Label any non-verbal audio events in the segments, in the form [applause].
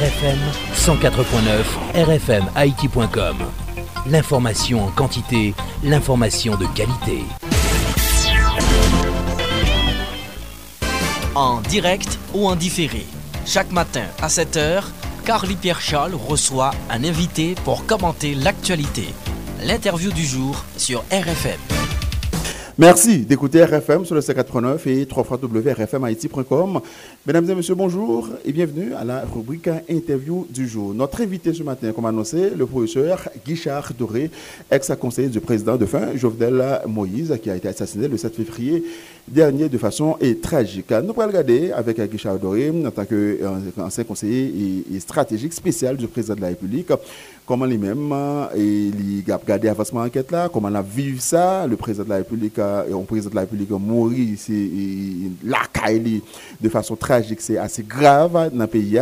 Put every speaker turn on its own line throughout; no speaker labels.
RFM 104.9 rfmhaïti.com. L'information en quantité, l'information de qualité. En direct ou en différé, chaque matin à 7h, Carly Pierre Charles reçoit un invité pour commenter l'actualité. L'interview du jour sur RFM.
Merci d'écouter RFM sur le C89 et www.rfmhaiti.com. Mesdames et messieurs, bonjour et bienvenue à la rubrique Interview du jour. Notre invité ce matin, comme annoncé, le professeur Guichard Doré, ex-conseiller du président de fin, Jovenel Moïse, qui a été assassiné le 7 février dernier de façon tragique. Nous allons regarder avec Guichard Doré, en tant qu'ancien conseiller et stratégique spécial du président de la République, comment lui-même il a regardé l'avancement de l'enquête là, comment il a vécu ça, le président de la République, le président de la République mort la caille de façon tragique, c'est assez grave dans le pays.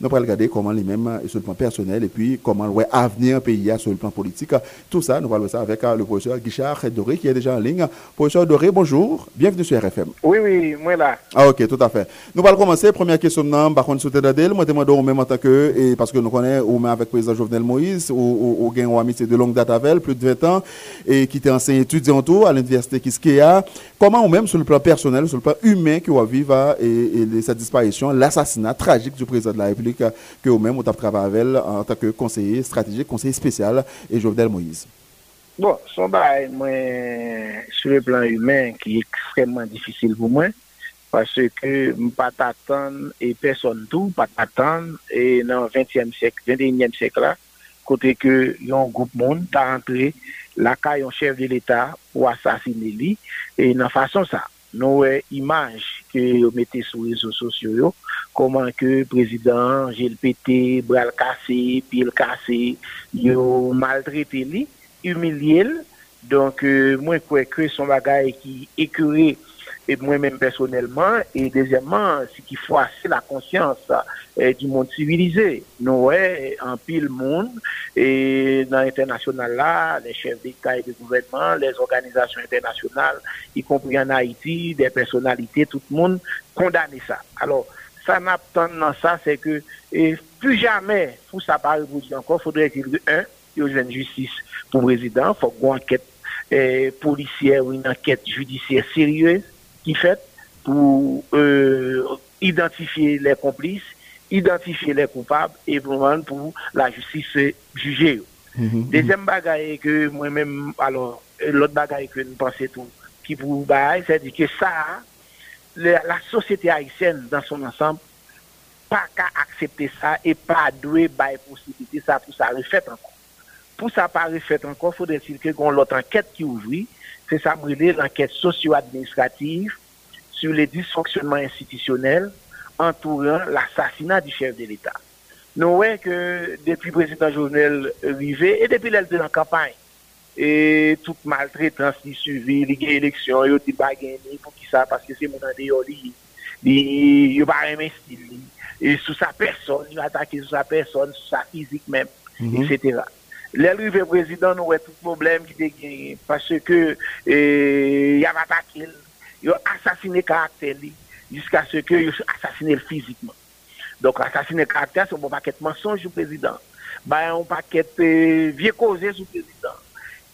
Nous allons regarder comment lui-même, sur le plan personnel, et puis comment le avenir pays sur le plan politique. Tout ça, nous allons voir ça avec le professeur Guichard Doré qui est déjà en ligne. Professeur Doré, bonjour, bienvenue sur RFM.
Oui, oui, moi là.
Ah ok, tout à fait. Nous allons commencer. Première question, par contre, sur Tedadel, moi demande au même en tant que, et parce que nous connaissons au même avec le président Jovenel Moïse, ou, ou, ou amitié de longue date avec plus de 20 ans, et qui était ancien étudiant à l'université Kiskeya. Comment ou même sur le plan personnel, sur le plan humain, que vous vivre et, et, sa disparition, l'assassinat tragique du président de la République, que vous même vous avez travaillé avec en tant que conseiller stratégique, conseiller spécial, et Jovenel Moïse?
Bon, son bail, moi, sur le plan humain, qui est extrêmement difficile pour moi, parce que pas t'attendre et personne tout, pas t'attendre et dans le 20e siècle, 21e siècle là, kote ke yon goup moun ta rentre laka yon chef de l'Etat pou asasine li, e nan fason sa, nou e imaj ke yo mette sou rezo sosyo yo, koman ke prezident, jel pete, bral kase, pil kase, yo maltrete li, umilye l, donk euh, mwen kwe kwe son bagay ki ekure et moi-même personnellement, et deuxièmement, ce qui c'est la conscience euh, du monde civilisé. Nous, en pile monde, et dans l'international là, les chefs d'État et de gouvernement, les organisations internationales, y compris en Haïti, des personnalités, tout le monde condamne ça. Alors, ça n'a pas dans ça, c'est que plus jamais, pour ça pas encore, faudrait qu'il y ait un, il y ait une justice pour le président, il faut qu'on enquête euh, policière ou une enquête judiciaire sérieuse qui fait pour euh, identifier les complices, identifier les coupables et pour la justice juger. Mm Deuxième bagaille que moi-même, alors, l'autre bagaille que nous pensons tout, qui pour c'est que ça, la, société haïtienne dans son ensemble, pas qu'à accepter ça et pas doué bail possibilité ça pour ça refaire encore. Pour ça pas refaire encore, faudrait-il que l'autre enquête qui ouvre, c'est ça brûler l'enquête socio-administrative sur les dysfonctionnements institutionnels entourant l'assassinat du chef de l'État. Nous voyons que depuis le président Jovenel Rivet et depuis l'élection en campagne, et toute maltraitance qui suivi, les élections, il y a des pour qui ça, parce que c'est mon il n'y a pas un style, et sous sa personne, il a attaqué sous sa personne, sous sa physique même, mhm. etc. Lè l'rive prezident nou wè tout problem ki te genye, pase ke eh, yav atakil, yo asasine karakter li, jiska se ke yo asasine l fizikman. Donk asasine karakter, se bon paket mensonj sou prezident, bayan paket eh, vie koze sou prezident,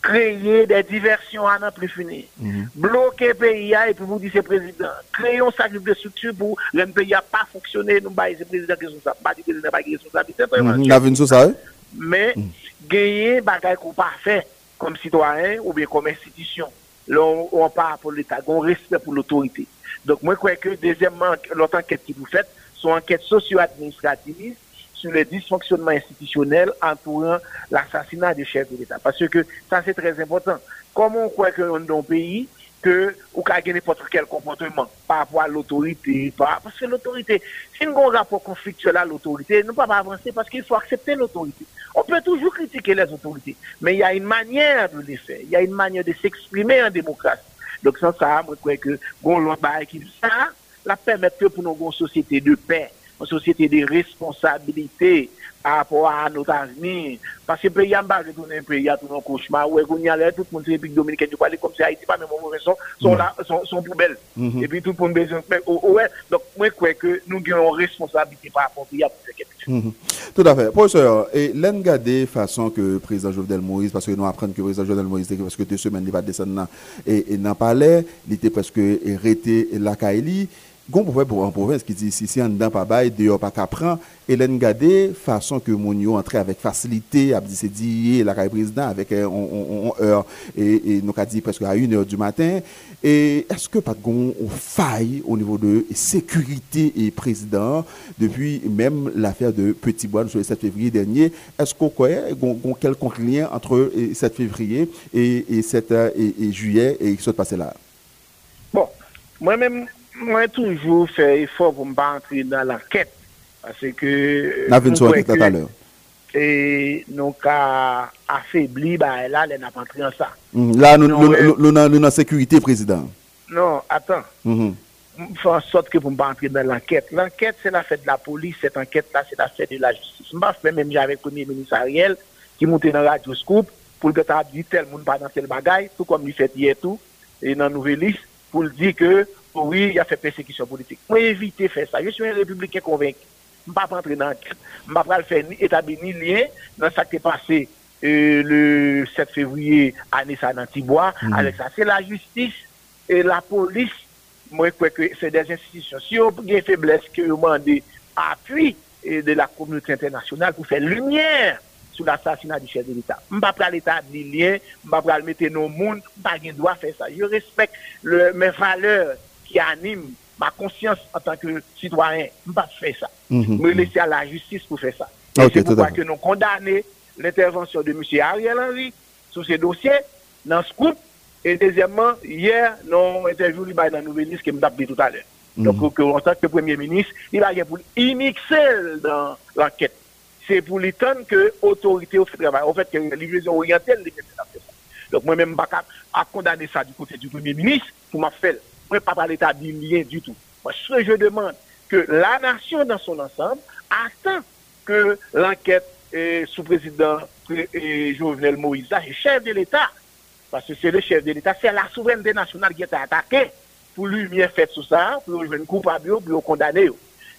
kreye de diversyon anan prifini, mm -hmm. bloke PIA epi vou di se prezident, kreyon sa grip de soutu pou lèm PIA pa foksyone nou baye se prezident ki sou sa, ba di prezident ba ki sou sa, di se prezident. Mhm.
La ven sou sa e? Eh?
Mais, mm gagner bagaille qu'on pas fait comme citoyen ou bien comme institution. Là, on, parle pour l'État, on respect pour l'autorité. Donc, moi, je crois que, deuxièmement, l'autre enquête qui vous faites sont enquêtes socio-administratives sur le dysfonctionnement institutionnel entourant l'assassinat du chef de l'État. Parce que ça, c'est très important. Comment on croit que dans un pays, que ou ka gen n'importe quel comportement par rapport à l'autorité, par... parce que l'autorité, si nous avons un rapport conflictuel à l'autorité, nous ne pouvons pas avancer parce qu'il faut accepter l'autorité. On peut toujours critiquer les autorités, mais il y a une manière de le faire, il y a une manière de s'exprimer en démocratie. Donc sans ça, je crois que bon, l'on va équipe ça, la permettre pour nos sociétés de paix. Une société de responsabilité par rapport à notre avenir. Parce que le pays, pas retourner un pays à tout un cauchemar, où on y allait, tout le monde, République dominicaine, du parler comme si Haïti, pas même au mauvais son, sont là, sont, sont poubelles.
Mhm.
Et puis tout le monde besoin, ouais, donc, moi, je crois que nous avons une responsabilité par rapport à faire quelque chose.
Mhm. Tout à fait. Professeur, et l'en garder façon que le président Jovenel Moïse, parce que nous apprenons que le président Jovenel Moïse, parce que deux semaines, il va descendre et, et n'en parlait, il était presque arrêté la Kaili. Gon pour en province qui dit si si en dedans pas bail dehors pas qu'apprend Hélène Gade façon que mon yo entrer avec facilité a dit la caille président avec euh, on, heure. Et, nous a dit presque à 1 heure du matin. Et est-ce que pas gon faille au niveau de sécurité et président depuis même l'affaire de Petit Bois le 7 février dernier? Est-ce qu'on connaît gon, quelconque lien entre 7 février et, et 7 et, et juillet et qui s'est passé là?
Bon moi-même moi, toujours fait effort pour ne pas entrer dans l'enquête. Parce que.
N'a vu une tout à l'heure.
Et nous avons affaibli, bah, là, n'a pas entré dans ça.
Mm, là, nous sommes en sécurité, président.
Non, attends.
Mm
Faire en sorte que pour ne pas entrer dans l'enquête. L'enquête, c'est la fête de la police. Cette enquête-là, c'est la fête de la justice. Je fait même j'avais le premier ministre Ariel qui montait dans la radio Scoop pour le dire tel monde pas dans tel bagaille, tout comme il fait hier tout, et dans la nouvelle liste, pour le dire que oui, il a fait persécution politique. Moi, éviter de faire ça. Je suis un républicain convaincu. Je ne vais pas entrer dans l'enquête. Je ne vais pas faire ni établir ni lien dans ce qui est passé euh, le 7 février à. Mm Avec ça, c'est la justice et la police. Moi, je crois que c'est des institutions. Si on a une faiblesse que vous demandez appui de la communauté internationale pour faire lumière sur l'assassinat du chef de l'État. Je ne vais pas l'établir lien, je ne vais pas mettre nos mondes, je n'ai pas faire ça. Je respecte le, mes valeurs qui anime ma conscience en tant que citoyen, je ne pas faire ça. Je me laisser à la justice pour faire ça.
Okay,
c'est pourquoi que nous condamnons l'intervention de M. Ariel Henry sur ces dossiers, dans ce groupe. Et deuxièmement, hier, nous avons interviewé dans la nouvelle liste que je dit tout à l'heure. Mm -hmm. Donc, en tant que Premier ministre, il a pour immixer dans l'enquête. C'est pour lui que l'autorité fait travail. En fait, que la livraison orientale, les. Donc, moi-même, je ne pas condamner ça du côté du Premier ministre pour m'a faire ne pas parler d'établir lien du tout. Moi, ce que je demande, que la nation dans son ensemble attend que l'enquête sous président Jovenel Moïse, chef de l'État, parce que c'est le chef de l'État, c'est la souveraineté nationale qui est attaquée pour lui bien faire tout ça, pour lui une coupable, pour le condamner.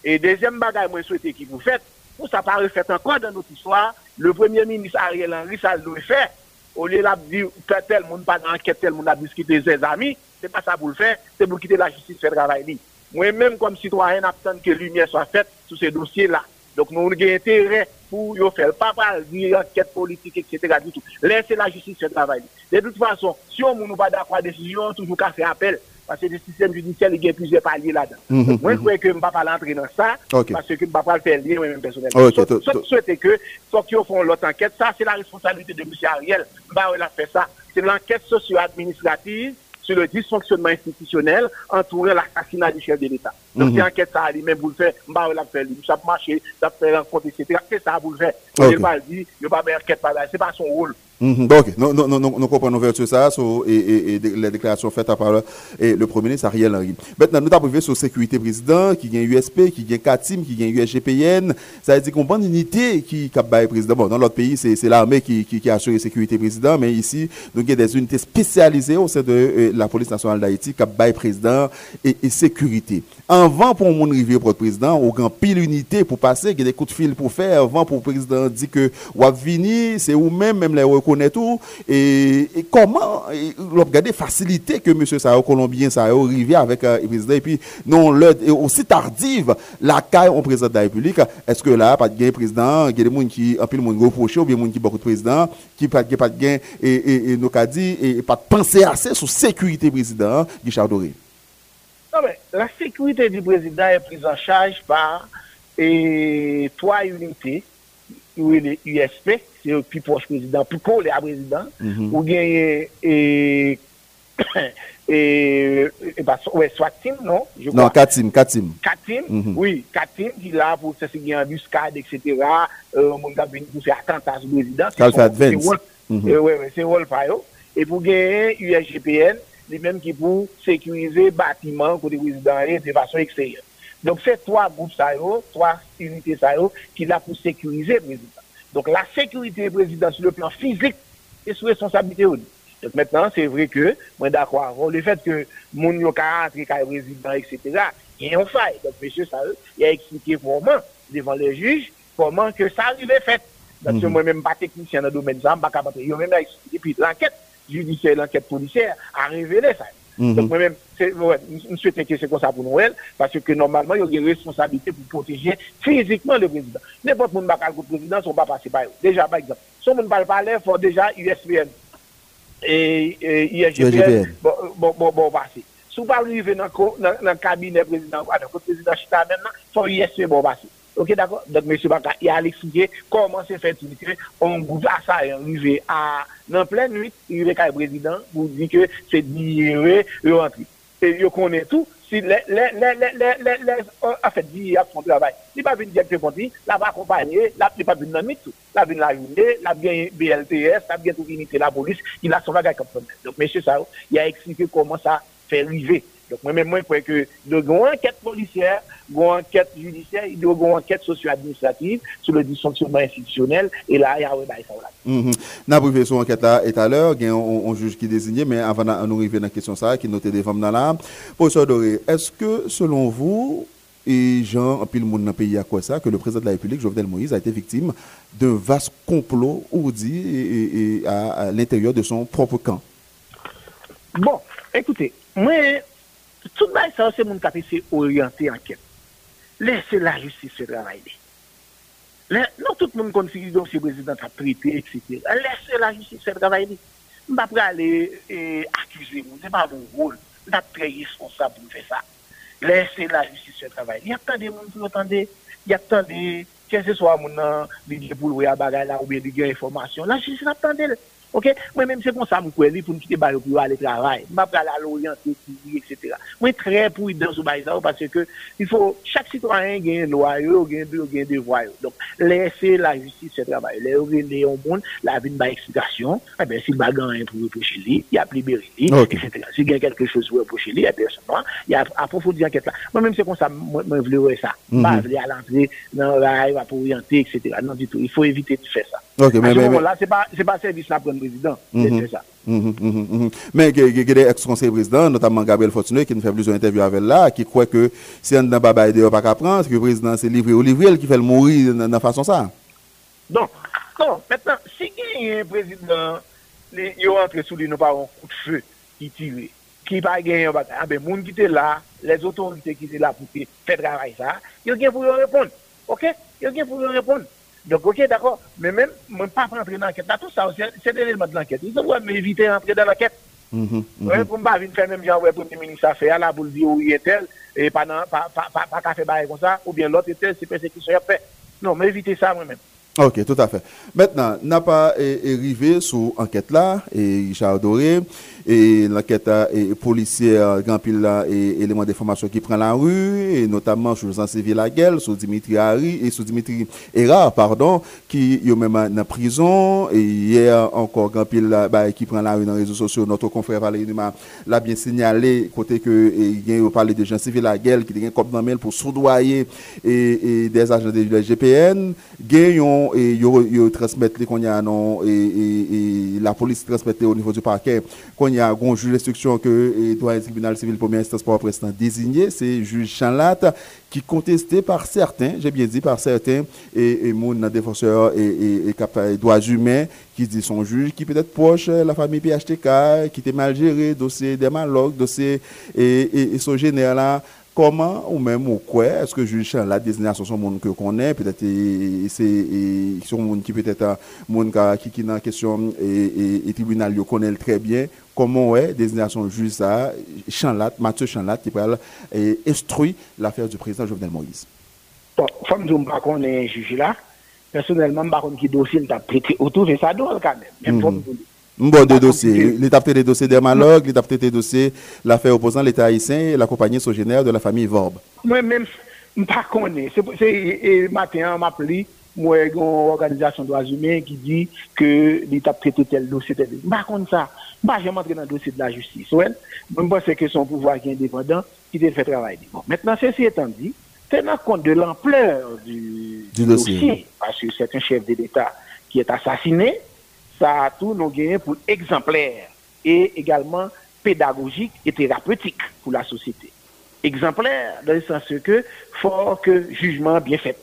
Et deuxième bagage, moi, je souhaite qu'il vous faites, pour ça pas refait encore dans notre histoire, le premier ministre Ariel Henry, ça le fait. au lieu de dire tel monde pas d'enquête, tel monde a discuté ses amis, c'est pas ça pour le faire, c'est pour quitter la justice faire travail. Moi-même, comme citoyen, j'attends que lumière soit faite sur ces dossiers-là. Donc, nous avons intérêt pour faire pas parler d'enquête politique, etc. Du tout. Laissez la justice faire travail. De toute façon, si on ne nous pas d'accord la décision, on toujours qu'à faire appel. Parce que le système judiciaire, il y a plusieurs paliers là-dedans.
-hmm,
Moi, je crois que je ne vais pas entrer dans ça, parce que je ne vais pas le faire lien moi-même personnellement.
Okay,
Sauf so, souhaiter que, soit qu'ils font l'autre enquête, ça, c'est la responsabilité de M. Ariel. Bah, il a fait ça. C'est l'enquête socio-administrative sur le dysfonctionnement institutionnel entourant l'assassinat du chef de l'État. Donc,
Mhm.
c'est enquête ça, lui-même, vous le faire, bah, il a fait, ça a marché, ça a fait rencontre, etc. C'est ça, vous le faire.
Ok.
Il n'a pas dit, il n'a pas fait enquête par là, c'est pas son rôle.
Donc, nous, nous, nous, nous comprenons vers ça et, les déclarations faites par le, Premier ministre Ariel Henry. Maintenant, nous avons sur sécurité président, qui gagne USP, qui gagne CATIM, qui gagne USGPN. Ça veut dire qu'on prend une unité qui cap le président. Dans l'autre pays, c'est l'armée qui, qui, qui assure la sécurité président, mais ici, nous avons des unités spécialisées au sein de euh, la police nationale d'Haïti, cap le président et, et sécurité. Avant pour mon pour le président, on grand pile unité pour passer, il y a des coups de fil pour faire, avant pour le président dit que venir, c'est ou même même les reconnaît tout. Et, comment regarder facilité que monsieur Sao Colombien ça arrivé avec euh, le président et puis non le et aussi tardive la caille au président de la République. Est-ce que là pas de gain président il y a des gens qui un peu le monde reproché ou bien des gens qui beaucoup de président qui pas de gain et et, et nous qu'a dit et pas de penser assez sur sécurité président Guichard Doré?
Non, mais la sécurité du président est prise en charge par trois unités, yon wè le USP, se yon pi poche prezident, pou kon le a
prezident,
mm -hmm. ou genye, e, [coughs] e, e, ba, wè, Swatim, non? Je
non, Katim, Katim.
Katim,
mm -hmm.
oui, Katim, ki la pou se se gen ambuskade, etc., euh, moun ka veni pou
se atantas
prezident.
Kal
fa advent.
Wè,
euh, se wòl payo. E pou genye USGPN, li menm ki pou sekurize batiman kote prezident, de fason ekseyen. Donc, c'est trois groupes ça trois unités ça qui l'a pour sécuriser le président. Donc, la sécurité du président sur le plan physique est sous responsabilité. Donc, maintenant, c'est vrai que, moi, d'accord, le fait que mon yo 40 président, etc., il y a un faille. Donc, monsieur Saïo, il a expliqué comment, devant les juges, comment que ça arrivait fait. Parce que mhm. moi-même, pas technicien dans le domaine, ça, pas capable. Il a même expliqué, puis l'enquête judiciaire, l'enquête policière a révélé ça. Mhm. Donc, moi-même, je souhaite que c'est comme ça pour Noël, parce que normalement, il y a une responsabilité pour protéger physiquement le président. N'importe qui pas le président, ne pas passer par eux. Déjà, par exemple, si on ne parle pas il faut déjà USPN et ISGPN, bon, bon, bon, bon, passer. Si on ne arriver dans le cabinet président, le président Chita maintenant, il faut USPN, bon, passer. Ok, d'accord? Donc, M. Baka, il a expliqué comment c'est fait on goûte à ça, arrivé à, dans pleine nuit, il arrive avec le président, vous dit que c'est d'y rentrer. Et il connaît tout. Si les, les, les, les, les, en fait, il a son travail. Il pas venu directement lui, il va accompagner, il n'a pas venu dans tout. Il a venu la journée, il a bien BLTS, il a bien tout unité la police, il a son bagage comme ça. Donc, M. Sao, il a expliqué comment ça fait arriver. Donc, moi-même, moi, je crois que de une enquête policière, une enquête judiciaire, il y a une enquête socio-administrative sur le dysfonctionnement institutionnel, et là, il y a un ça.
Nous avons fait son enquête là et à l'heure, il y a un juge qui désigné, mais avant de nous arriver dans la question, ça, qui notait des femmes dans l'âme. Professeur Doré, est-ce que, selon vous, et Jean, puis le monde dans le pays à quoi ça, que le président de la République, Jovenel Moïse, a été victime d'un vaste complot ourdi et, à, l'intérieur de son propre camp?
Bon, écoutez, moi, Tout bay sa, se moun kapi se oryante anket. Lè, se la justice se travay de. Lè, nou tout moun konfigil don se prezident a prete, etc. Lè, se la justice se travay de. Mba pralè e, akuse moun, se pa moun roule. Mba pre responsable moun fè sa. Lè, se la justice se travay de. Yak tan de moun pou l'otande, yak tan de, kè se so a moun nan, li dje pou l'ouya bagay la ou bè di gen informasyon. La justice la tan de lè. Ok, moi-même, c'est comme ça, je suis pour nous quitter le pour aller travailler. Je vais aller à l'orienter, etc. Moi, très prudent sur ça parce que il faut, chaque citoyen a une loi, a un devoir. Donc, laisser la justice se travailler. Laisser au monde, la vie de explication. Eh bien, s'il va gagner pour reprocher lui, il y a libéré lui, etc. S'il y a quelque chose pour reprocher lui, il y a personne. Il y a approfondi l'enquête là. Moi-même, c'est comme ça, moi, je voulais ça. Je pas aller à l'entrée, dans rail, pour orienter, etc. Non, du tout. Il faut éviter de faire ça. Ok, mais, mais, là, c'est pas, c'est pas service là pour le président. Mhm. C'est ça.
Mhm, mhm, mais il y a des ex-conseillers présidents, notamment Gabriel Fortuné, qui nous fait plusieurs interviews avec là, qui croit que si on n'a pas de pas qu'à prendre, que le président s'est livré au livre qui fait le mourir de la façon ça.
Non, non, maintenant, si il y a un président, il rentre sous lui, nous pas un coup de feu qui tire, qui pas gagné un bagage, ah ben, monde qui était là, les autorités qui étaient là pour faire travail ça, il y a pour répondre. OK? Il y a pour répondre. Donc, ok, d'accord. Mais même, je ne pas rentrer dans l'enquête. Tout ça, c'est l'élément de l'enquête. Il faut m'éviter d'entrer dans l'enquête. Mm -hmm, pour ne pas faire même genre, pour le ministre affaires, là, pour le dire où il est tel, et pas pas faire comme ça, ou bien l'autre est tel, c'est persécution fait. Non, mais éviter ça moi-même.
Ok, tout à fait. Maintenant, n'a pas arrivé sous enquête là, et Richard Doré, et l'enquête policière, grand pile là, et éléments d'information qui prend la rue, et notamment sur le civil la gueule, sur Dimitri Harry, et sur Dimitri Erard, pardon, qui est même dans prison, et hier encore grand pile là, bah, qui prend la rue dans les réseaux sociaux, notre confrère Valérie l'a bien signalé, côté que, il a parlé de gens civils la gueule, qui ont comme dans pour soudoyer, et, des agents de la GPN, gagnons, et ils transmettent les qu'on y a non, et, et, la police transmet au niveau du parquet, y a un juge d'instruction que le tribunal civil première instance pour président désigné, c'est juge Chanlat, qui contesté par certains, j'ai bien dit par certains, et, et mon défenseur et, et, droits humains, qui dit son juge, qui peut être proche la famille PHTK, qui était mal géré, dossier des malocs, dossier et, et, son général là, comment ou même ou quoi est-ce que juge la désignation sont monde que connaît peut-être c'est sont monde qui peut-être monde qui qui dans question et, et, tribunal yo connaît très bien comment est désignation juge ça Chanlat Mathieu Chanlat qui parle et instruit l'affaire du président Jovenel Moïse
bon comme je ne connais juge là personnellement je ne sais pas qui dossier t'a prêté autour de ça quand même même mm
Bon, deux dossiers. L'État des dossiers dermalogue, l'État des dossiers l'affaire opposant l'État haïtien et la compagnie sogénaire de la famille Vorbe.
Moi-même, je ne connais pas. C'est matin, on m'a appelé, moi, une organisation de droits humains qui dit que l'État traité tel dossier. Je ne connais pas ça. Je ne vais pas entrer dans le dossier de la justice. Je pense que son pouvoir qui est indépendant, qui fait travailler. Bon, maintenant, ceci étant dit, tenant compte de l'ampleur du, dossier. parce que c'est un chef de l'État qui est assassiné, ça a tout nos gagné pour exemplaire et également pédagogique et thérapeutique pour la société. Exemplaire dans le sens que faut que jugement bien fait,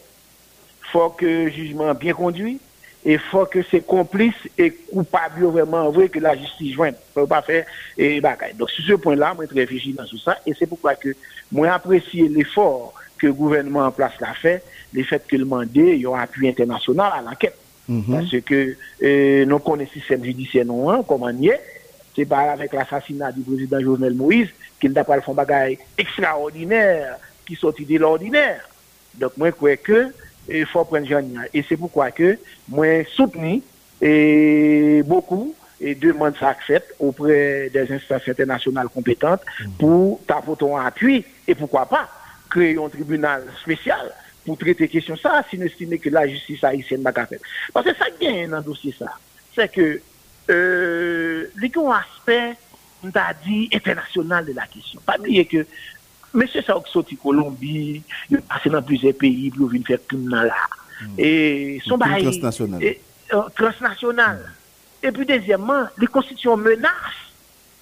faut que jugement bien conduit, et faut que ces complices et coupables vraiment vrai que la justice joigne. Faut pas faire et bagaille. Donc sur ce point-là, moi je réfléchis dans tout ça et c'est pourquoi que moi apprécie l'effort que le gouvernement en place l'a fait, le fait que le mandat y a un appui international à l'enquête. Mhm. Parce que euh, nous connaissons le système judiciaire non hein, comment y est. C'est pas avec l'assassinat du président Jovenel Moïse qu'il n'a pas fait bagaille extraordinaire qui sortit de l'ordinaire. Donc moi je crois que il faut prendre Et c'est pourquoi que moi soutenu et beaucoup et demande ça faites auprès des instances internationales compétentes mm. pour t'apporter un appui et pourquoi pas créer un tribunal spécial pour traiter question ça si nous estimons que la justice haïtienne n'a pas fait. Parce que ça gagne dans le dossier ça, c'est que euh, les aspect, on a dit, international de la question. Pas oublier que Mese sa wak soti Kolombi, yon pase nan plize peyi, pou yon vin fèk koum nan la. E son bayi... Transnasyonal. E pi dezyèman, li konstitusyon menas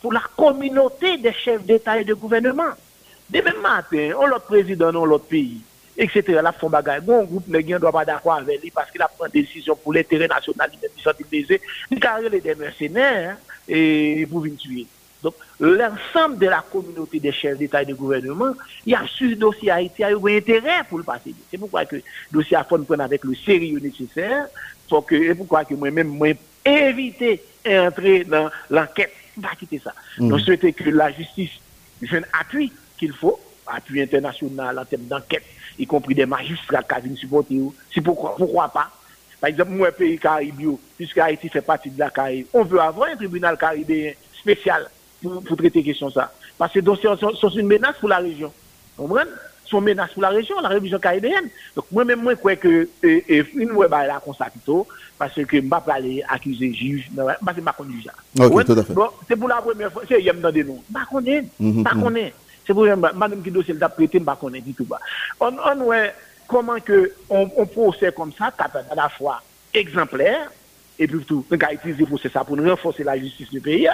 pou la kominote de chèv d'Etat et de gouvernement. De men maten, on lot prezident nan lot peyi, etc. La fon bagay, goun goup ne gen do pa d'akwa avè li, paske la pren desisyon pou l'interè nasyonal, li men di soti beze, li kare le den mersenèr, e pou vin tuye. Donc, l'ensemble de la communauté des chefs d'État et de gouvernement, il y a sur le dossier Haïti, il y a eu intérêt pour le passer. C'est pourquoi que le dossier a faut prendre avec le sérieux nécessaire, pour que, et pourquoi que moi-même, moi, éviter d'entrer dans l'enquête. Pas quitter ça. Mmh. Donc, souhaiter que la justice un appui qu'il faut, appui international en termes d'enquête, y compris des magistrats qui viennent supporter. Si pourquoi, pourquoi pas? Par exemple, moi, pays caribéen, puisque Haïti fait partie de la Caraïbe, on veut avoir un tribunal caribéen spécial pour, traiter question ça. Parce que les dossiers sont, une menace pour la région. Vous comprenez sont une menace pour la région, la région caribéenne. Donc moi-même, moi, je crois que et, une fois, bah, là, comme ça, plutôt, parce que je ne vais pas aller accuser juge, parce que je ne pas ça.
Ok, tout à fait. Bon,
c'est pour la première fois, c'est Yem dans des noms. Je ne pas connaître. C'est pour madame qui dossier l'a prêté, je ne connaître du tout. On, on ouais, comment que on, on procède comme ça, à la fois exemplaire, et puis tout, on a utilisé pour ça pour renforcer la justice du pays.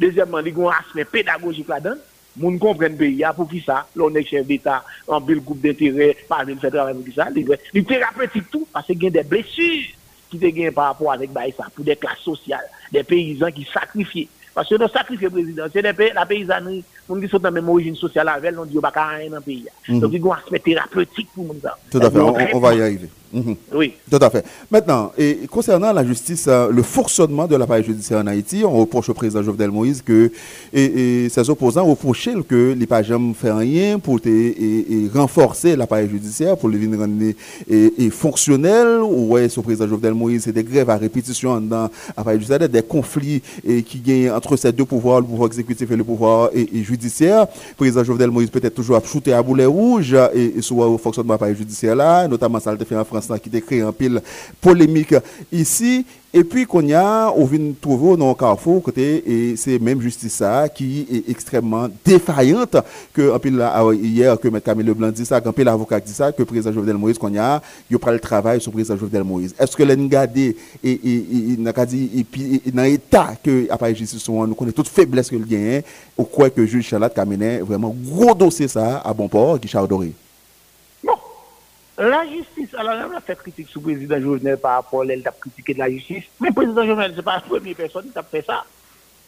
Deuxièmement, il y a un aspect pédagogique là-dedans. Moun comprennent pays pour qui ça, l'on est chef d'État, en le groupe d'intérêt, par le fait travail pour ça. Il thérapeutique tout, parce qu'il y a des blessures qui te gagnent par rapport avec ça, pour des classes sociales, des paysans qui sacrifient. Parce que dans sacrifice président, c'est la paysannerie, on qui sont dans la même origine sociale avec, on dit, on va rien dans le pays. Mm-hmm. Donc, il y a un aspect thérapeutique pour nous.
Tout à fait, on va y arriver. Mhm.
Oui.
Tout à fait. Maintenant, et concernant la justice, euh, le fonctionnement de l'appareil judiciaire en Haïti, on reproche au président Jovenel Moïse que et, ses opposants reprochaient que les jamais fait rien pour et, renforcer l'appareil judiciaire pour le rendre et, fonctionnel. Ouais, ce président Jovenel Moïse, c'est des grèves à répétition dans l'appareil judiciaire, des conflits et, qui gagnent entre ces deux pouvoirs, le pouvoir exécutif et le pouvoir et, judiciaire. Le président Jovenel Moïse peut-être toujours à shooter à boulet rouge et, sur le fonctionnement de l'appareil judiciaire là, notamment ça le fait en France qui décrit un pile polémique ici. Et puis qu'on a, on vient trouver dans carrefour côté et c'est même justice ça qui est extrêmement défaillante que un pile ah hier que M. Camille Leblanc dit ça, qu'un pile avocat dit ça, que le président Jovenel Moïse qu'on y a, il prend le travail sur le président Jovenel Moïse. Est-ce que l'engardé et n'a dit et puis dans l'état que après justice nous connaît toute faiblesse que le gain ou quoi que juge Charlotte Kamenet vraiment gros dossier ça à bon port Guichard Doré.
La justice, alors on a fait critique sur le président Jovenel par rapport à elle a critiqué de la justice. Mais le président Jovenel, ce n'est pas la première personne qui a fait ça.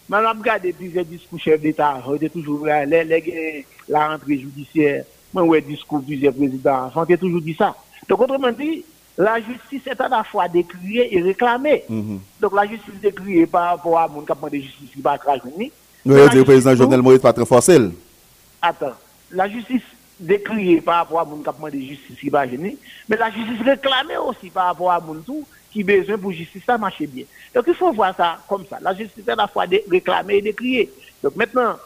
Mais on a regardé plusieurs discours chefs d'État, on était toujours là, la rentrée judiciaire, moi, ouais, discours plusieurs présidents, on a toujours dit ça. Donc, autrement dit, la justice est à la fois décriée et réclamée. Mm-hmm. Donc, la justice décriée par rapport à mon capement de justice qui va être
Oui, le président Jovenel Moïse pas très forcé.
Attends, la justice décrié par rapport à mon capement de justice qui va gêner, mais la justice réclamée aussi par rapport à mon tout qui besoin pour justice ça marche bien. Donc il faut voir ça comme ça. La justice est à la fois réclamée et décriée. Donc maintenant,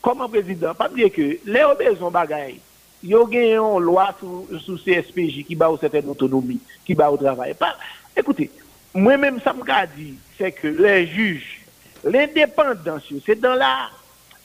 comme un président, pas dire que les besoin bagaille, il y a une loi sous, CSPJ qui bat une certaine autonomie, qui bat au travail. Pas, écoutez, moi-même, ça me dit, c'est que les juges, l'indépendance, c'est dans la,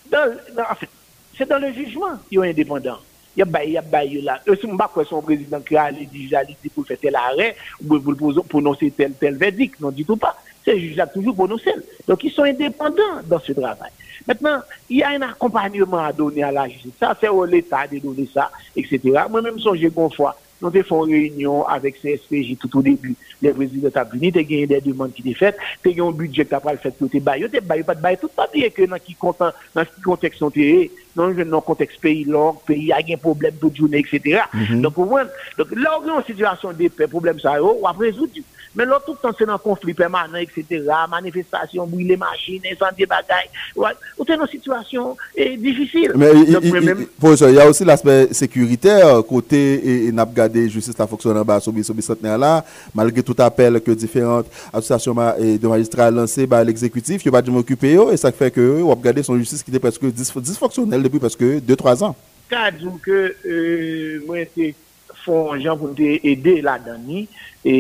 dans, en fait, c'est dans le jugement qu'ils sont indépendants. il y a bail, il y a bail là. Et si pas son président qui a dit pour faire tel arrêt, ou pour prononcer tel, tel verdict, non du tout pas. C'est juge a toujours prononcé. Donc ils sont indépendants dans ce travail. Maintenant, il y a un accompagnement à donner à la justice. Ça, c'est au l'État de donner ça, etc. Moi-même, j'ai une fois, nous avons fait une réunion avec CSPJ tout au début. Les présidents de tu as gagné des demandes qui étaient faites, tu as gagné un budget qui a fait que tu as baillé, tu as pas de bail, tout pas bien que dans qui contexte on est, dans le contexte non, pays. Long, pays a un problème de journée, etc. Mm-hmm. Donc, pour moi, donc, là, on a une situation de problème, ça, on va résoudre. Men lò tout an se nan konflik permanent, etc. Manifestasyon, brile machine, sandye bagay. Ou te nan situasyon difisil.
Men, professeur, y a osi l'aspect sekuriter, kote en ap gade justice la foksyon an ba soubi soubi centenaire la, malge tout apel ke diferent asosasyon de magistrat lansé ba l'exekutif, yo pa di m'okupé yo, oh, e sak fe ke oh, yo ap gade son justice ki te preske disfoksyonel depi preske 2-3 an.
Ka djou ke euh, mwen te fon jan pou nou te ede la dani, e,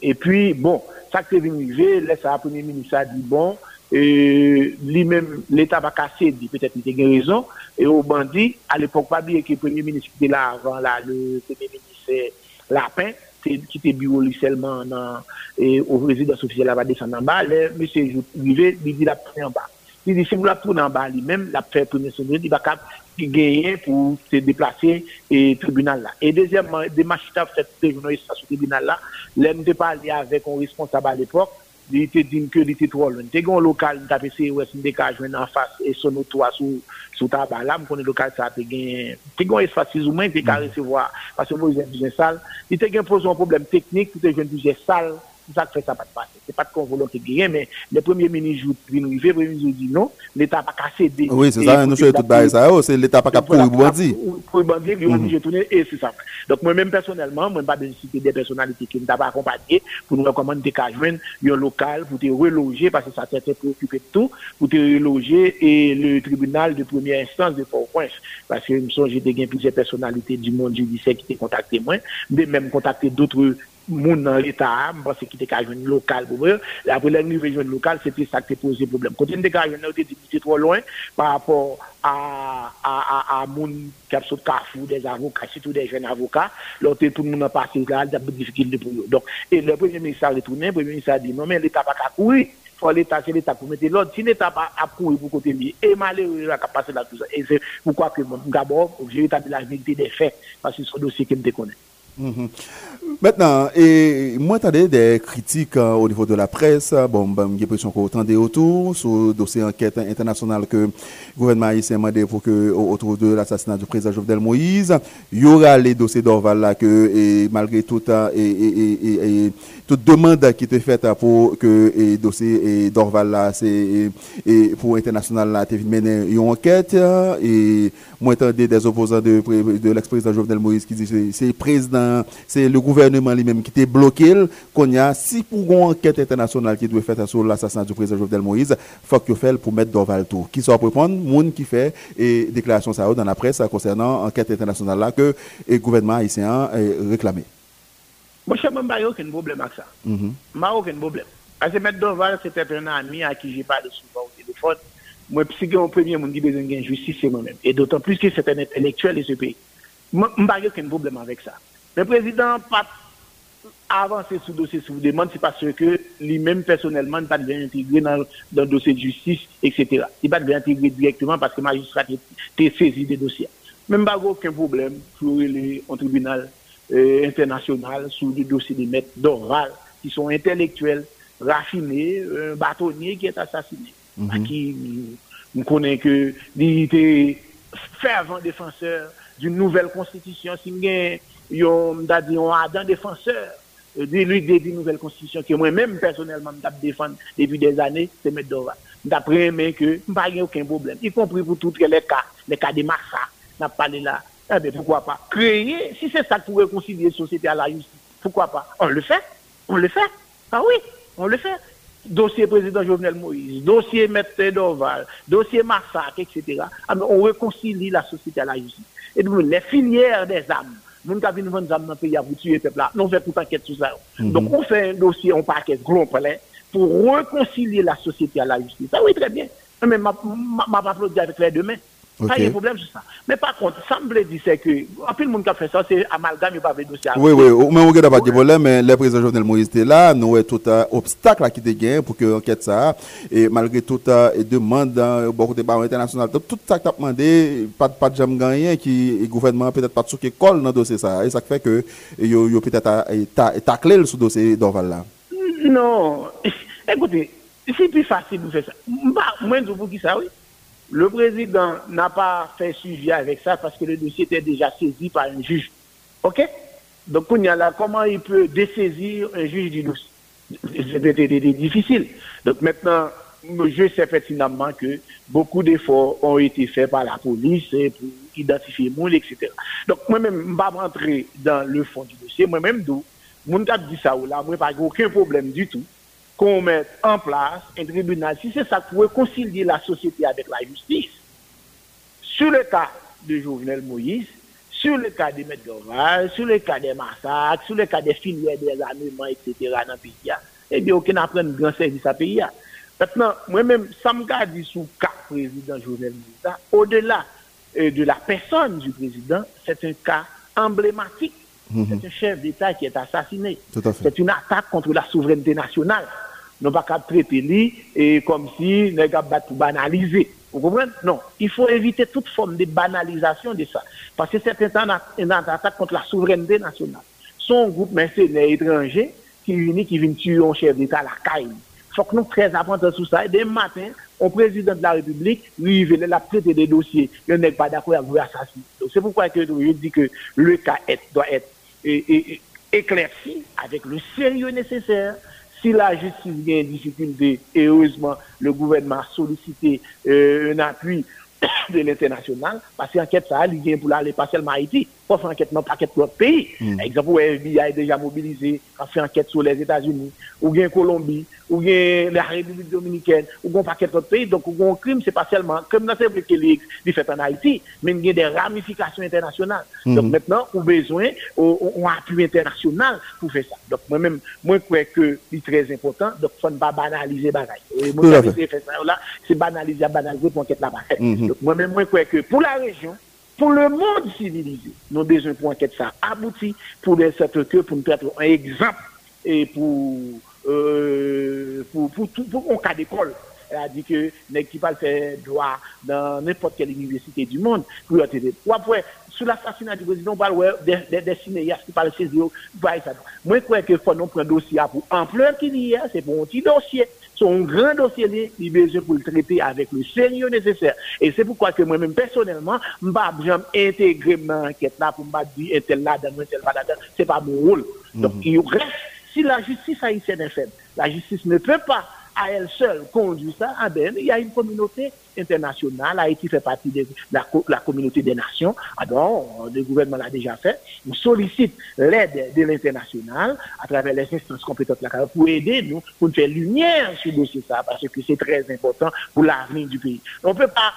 e pi bon, sa kte vinive, lè sa apone minisa di bon, Euh, li men l'Etat va kase di, petèp li te gen rezon, e ou bandi, al epok pa biye ki premier ministre ki te la avan la, le premier ministre Lapin, te, ki te biwo li selman nan, e, ou rezidans ofisye la va desan nan ba, le, mese, li ve, li di la pre an ba. Li di, si mou la pou nan ba li men, la pre premier sondre, li baka geye pou se deplase e tribunal la. E dezemman, de machita pou se tribunalist sa sou tribunal la, le mte pa li avek on responsable al epok, li te din ke li te trol. Te gen lokal, mta pe se wes mde ka jwen nan fas e sono toa sou, sou taba la, m konen lokal sa te gen, te gen espasi zoumen, te ka resevoa, pasè mou jen dijen sal. Li te gen pose un problem teknik, te jen dijen sal, ça que fait ça pas de passer. C'est pas de qu'on volonté de mais le premier ministre vient arriver, le premier ministre dit non, l'État n'a pas cassé des.
Oui, c'est ça, nous sommes tout bail ça, oh, c'est l'État pas capable pour bandit.
Pour bandit, il obligé de tourner et c'est ça. Donc moi-même personnellement, moi pas de citer des personnalités qui ne t'ont pas accompagné pour nous recommander des cas un local pour te reloger parce que ça t'était préoccupé de tout, pour te reloger et le tribunal de première instance de Port-au-Prince. Parce que, je me j'ai plusieurs personnalités du monde judiciaire qui t'ont contacté moi, mais même contacté d'autres moun dans l'État, parce qu'il était qu'à une local pour eux. Après, l'arrivée jeune local, c'était ça qui posé problème. Quand on était qu'à une trop loin par rapport à, à, à, moun qui a carrefour des avocats, surtout des jeunes avocats. L'autre, tout le monde a passé là, il y a des difficultés pour eux. Donc, et le premier ministre a retourné, le premier ministre a dit, non, mais l'État pas courir. Faut l'État, c'est l'État pour mettre l'ordre. Si l'État n'a pas courir pour côté mieux, et malheureux, il a passé là tout ça. Et c'est pourquoi que, d'abord, j'ai établi la vérité des faits, parce que c'est un dossier qui me déconne.
Mhm. Maintenant, et moi, tu des critiques hein, au niveau de la presse. Bon, ben, j'ai l'impression qu'on des autour sur le dossier enquête internationale que le gouvernement haïtien a demandé pour que, autour de l'assassinat du président Jovenel Moïse. Il y aura les dossiers d'Orval là que, et malgré tout, hein, et, et, et, toute demande qui était faite pour que le dossier d'Orval là, c'est, et, pour international là, mener une enquête. Et moi, j'entendais des opposants de, de l'ex-président Jovenel Moïse qui disent c'est le président, c'est le gouvernement lui-même qui était bloqué. Qu'on y a, si pour une enquête internationale qui doit être faite sur l'assassinat du président Jovenel Moïse, il faut que fait pour mettre Dorval tout. Qui soit répondre, monde qui fait et déclaration ça dans la presse concernant l'enquête internationale là que le gouvernement haïtien a réclamé.
Moi, je n'ai pas aucun problème avec ça. Je n'ai aucun problème. Parce que M. Dorval, c'était un ami à qui j'ai parlé souvent au téléphone. Moi, si un premier monde qui besoin de justice, c'est moi-même. Et d'autant plus que c'est un intellectuel de ce pays. Je n'ai aucun problème avec ça. Le président pas avancé sous dossier sous demande, c'est parce que lui-même personnellement n'a pas bien intégré dans, le dossier de justice, etc. Il n'a pas bien intégré directement parce que le magistrat était saisi des dossiers. Même pas aucun problème pour les en tribunal euh, international sous le dossier des maîtres d'oral qui sont intellectuels, raffinés, un bâtonnier qui est assassiné. Mm Qui nous connaît que il était fervent défenseur d'une nouvelle constitution. Si yon a dit on a un défenseur de l'idée d'une nouvelle constitution que moi-même personnellement je défendre depuis des années, c'est mettre Dova. D'après mais que pas aucun problème, y compris pour tous les cas, les cas de massacres, n'a parlé là. Eh bien, pourquoi pas? Créer, si c'est ça pour réconcilier la société à la justice, pourquoi pas? On le fait, on le fait. Ah oui, on le fait. Dossier président Jovenel Moïse, dossier Maître Doval, dossier massacre, etc. Ah, on réconcilie la société à la justice. Et donc, les filières des âmes, Moun ka vin vendre zam nan pays pour tuer peuple là. Non fait toute enquête sur ça. Mhm. Donc on fait un dossier, on paquet gros pour réconcilier la société à la justice. Ça oui très bien. Mais ma ma pas avec les deux mains. Pas de problème sur ça. Mais par contre, ça me dit c'est que, en plus, le monde qui a fait ça, c'est amalgame, il n'y a pas de dossier.
Oui, oui, mais on n'a pas de problème, mais le président Jovenel Moïse était là, nous avons tout un obstacle qui était gagné pour que l'enquête ça, et malgré toute demande dans beaucoup de barres internationales, tout ça qui a demandé, pas, pas de jamais gagné, qui le gouvernement peut-être pas de qui colle dans le dossier ça, et ça fait que, il y a peut-être taclé ce dossier d'Orval là.
Non, [laughs] écoutez, c'est plus facile de faire ça. Moi, je vous dis ça, oui. Le président n'a pas fait suivi avec ça parce que le dossier était déjà saisi par un juge. OK? Donc, comment il peut dessaisir un juge du dossier? C'était difficile. Donc, maintenant, je sais pertinemment que beaucoup d'efforts ont été faits par la police pour identifier les etc. Donc, moi-même, je ne vais pas rentrer dans le fond du dossier. Moi-même, d'où, je dit ça ou là, moi, pas aucun problème du tout qu'on mette en place un tribunal, si c'est ça qui pourrait concilier la société avec la justice, sur le cas de Jovenel Moïse, sur le cas des maîtres sur le cas des massacres, sur le cas des filières des armements, etc. dans le pays, eh bien, aucun apprend grand service à pays. Maintenant, moi-même, ça me garde sous le cas président Jovenel Moïse, au-delà euh, de la personne du président, c'est un cas emblématique. Mhm. C'est un chef d'État qui est assassiné. C'est une attaque contre la souveraineté nationale nous pas traiter lui et comme si nous pas tout banaliser. Vous comprenez? Non, il faut éviter toute forme de banalisation de ça. Parce que c'est une attaque contre la souveraineté nationale. Son groupe mercenaires étrangers qui unit, qui vient tuer un chef d'État à la caille. Il faut que nous très attentifs sur ça. Et dès matin, au président de la République, lui, il la traiter des dossiers. Il n'est pas d'accord avec l'assassinat. C'est pourquoi que je dis que le cas doit être éclairci avec le sérieux nécessaire si la justice a une difficulté, et heureusement, le gouvernement a sollicité euh, un appui [coughs] de l'international, parce qu'enquête ça, il vient pour aller pas seulement Haïti, faire enquête dans paquet d'autres pays. Mm. Par exemple, le FBI est déjà mobilisé, a fait enquête sur les États-Unis, ou bien Colombie, ou bien la République dominicaine, ou bien paquet d'autres pays. Donc, un crime, c'est pas seulement, comme dans ce que les fait en Haïti, mais il y a des ramifications internationales. Mm. Donc, maintenant, on a besoin d'un appui international pour faire ça. Donc, moi-même, moi, je crois que c'est très important. Donc, il ne faut pas banaliser les bagages. Moi, c'est banaliser, banaliser pour enquête là-bas. Mm-hmm. Donc, moi-même, moi, je crois que pour la région, pour le monde civilisé. Nous avons besoin pour enquête ça abouti, pour les que pour nous être un exemple et pour, euh, pour, pour, tout, pour un cas d'école. C'est-à-dire que les qui parlent faire droit dans n'importe quelle université du monde, pour y TV. Ou après, sous l'assassinat du président, des, des, des cinéastes qui parlent chez eux, Moi, je crois que faut nous prendre un dossier pour ampleur qu'il y a, c'est pour un petit dossier. Son grand dossier, il besoin pour le traiter avec le sérieux nécessaire. Et c'est pourquoi que moi-même, personnellement, je ne intégrer dans l'enquête là pour me dire, tel là, dans tel là, c'est pas mon rôle. Donc, mhm. il reste, si la justice haïtienne est faible, la justice ne peut pas à elle seule conduire ça, ah ben, il y a une communauté internationale, Haïti fait partie de la, communauté des nations, alors le gouvernement l'a déjà fait, on sollicite l'aide de l'international à travers les instances compétentes pour aider nous, pour faire lumière sur ce dossier ça, parce que c'est très important pour l'avenir du pays. On ne peut pas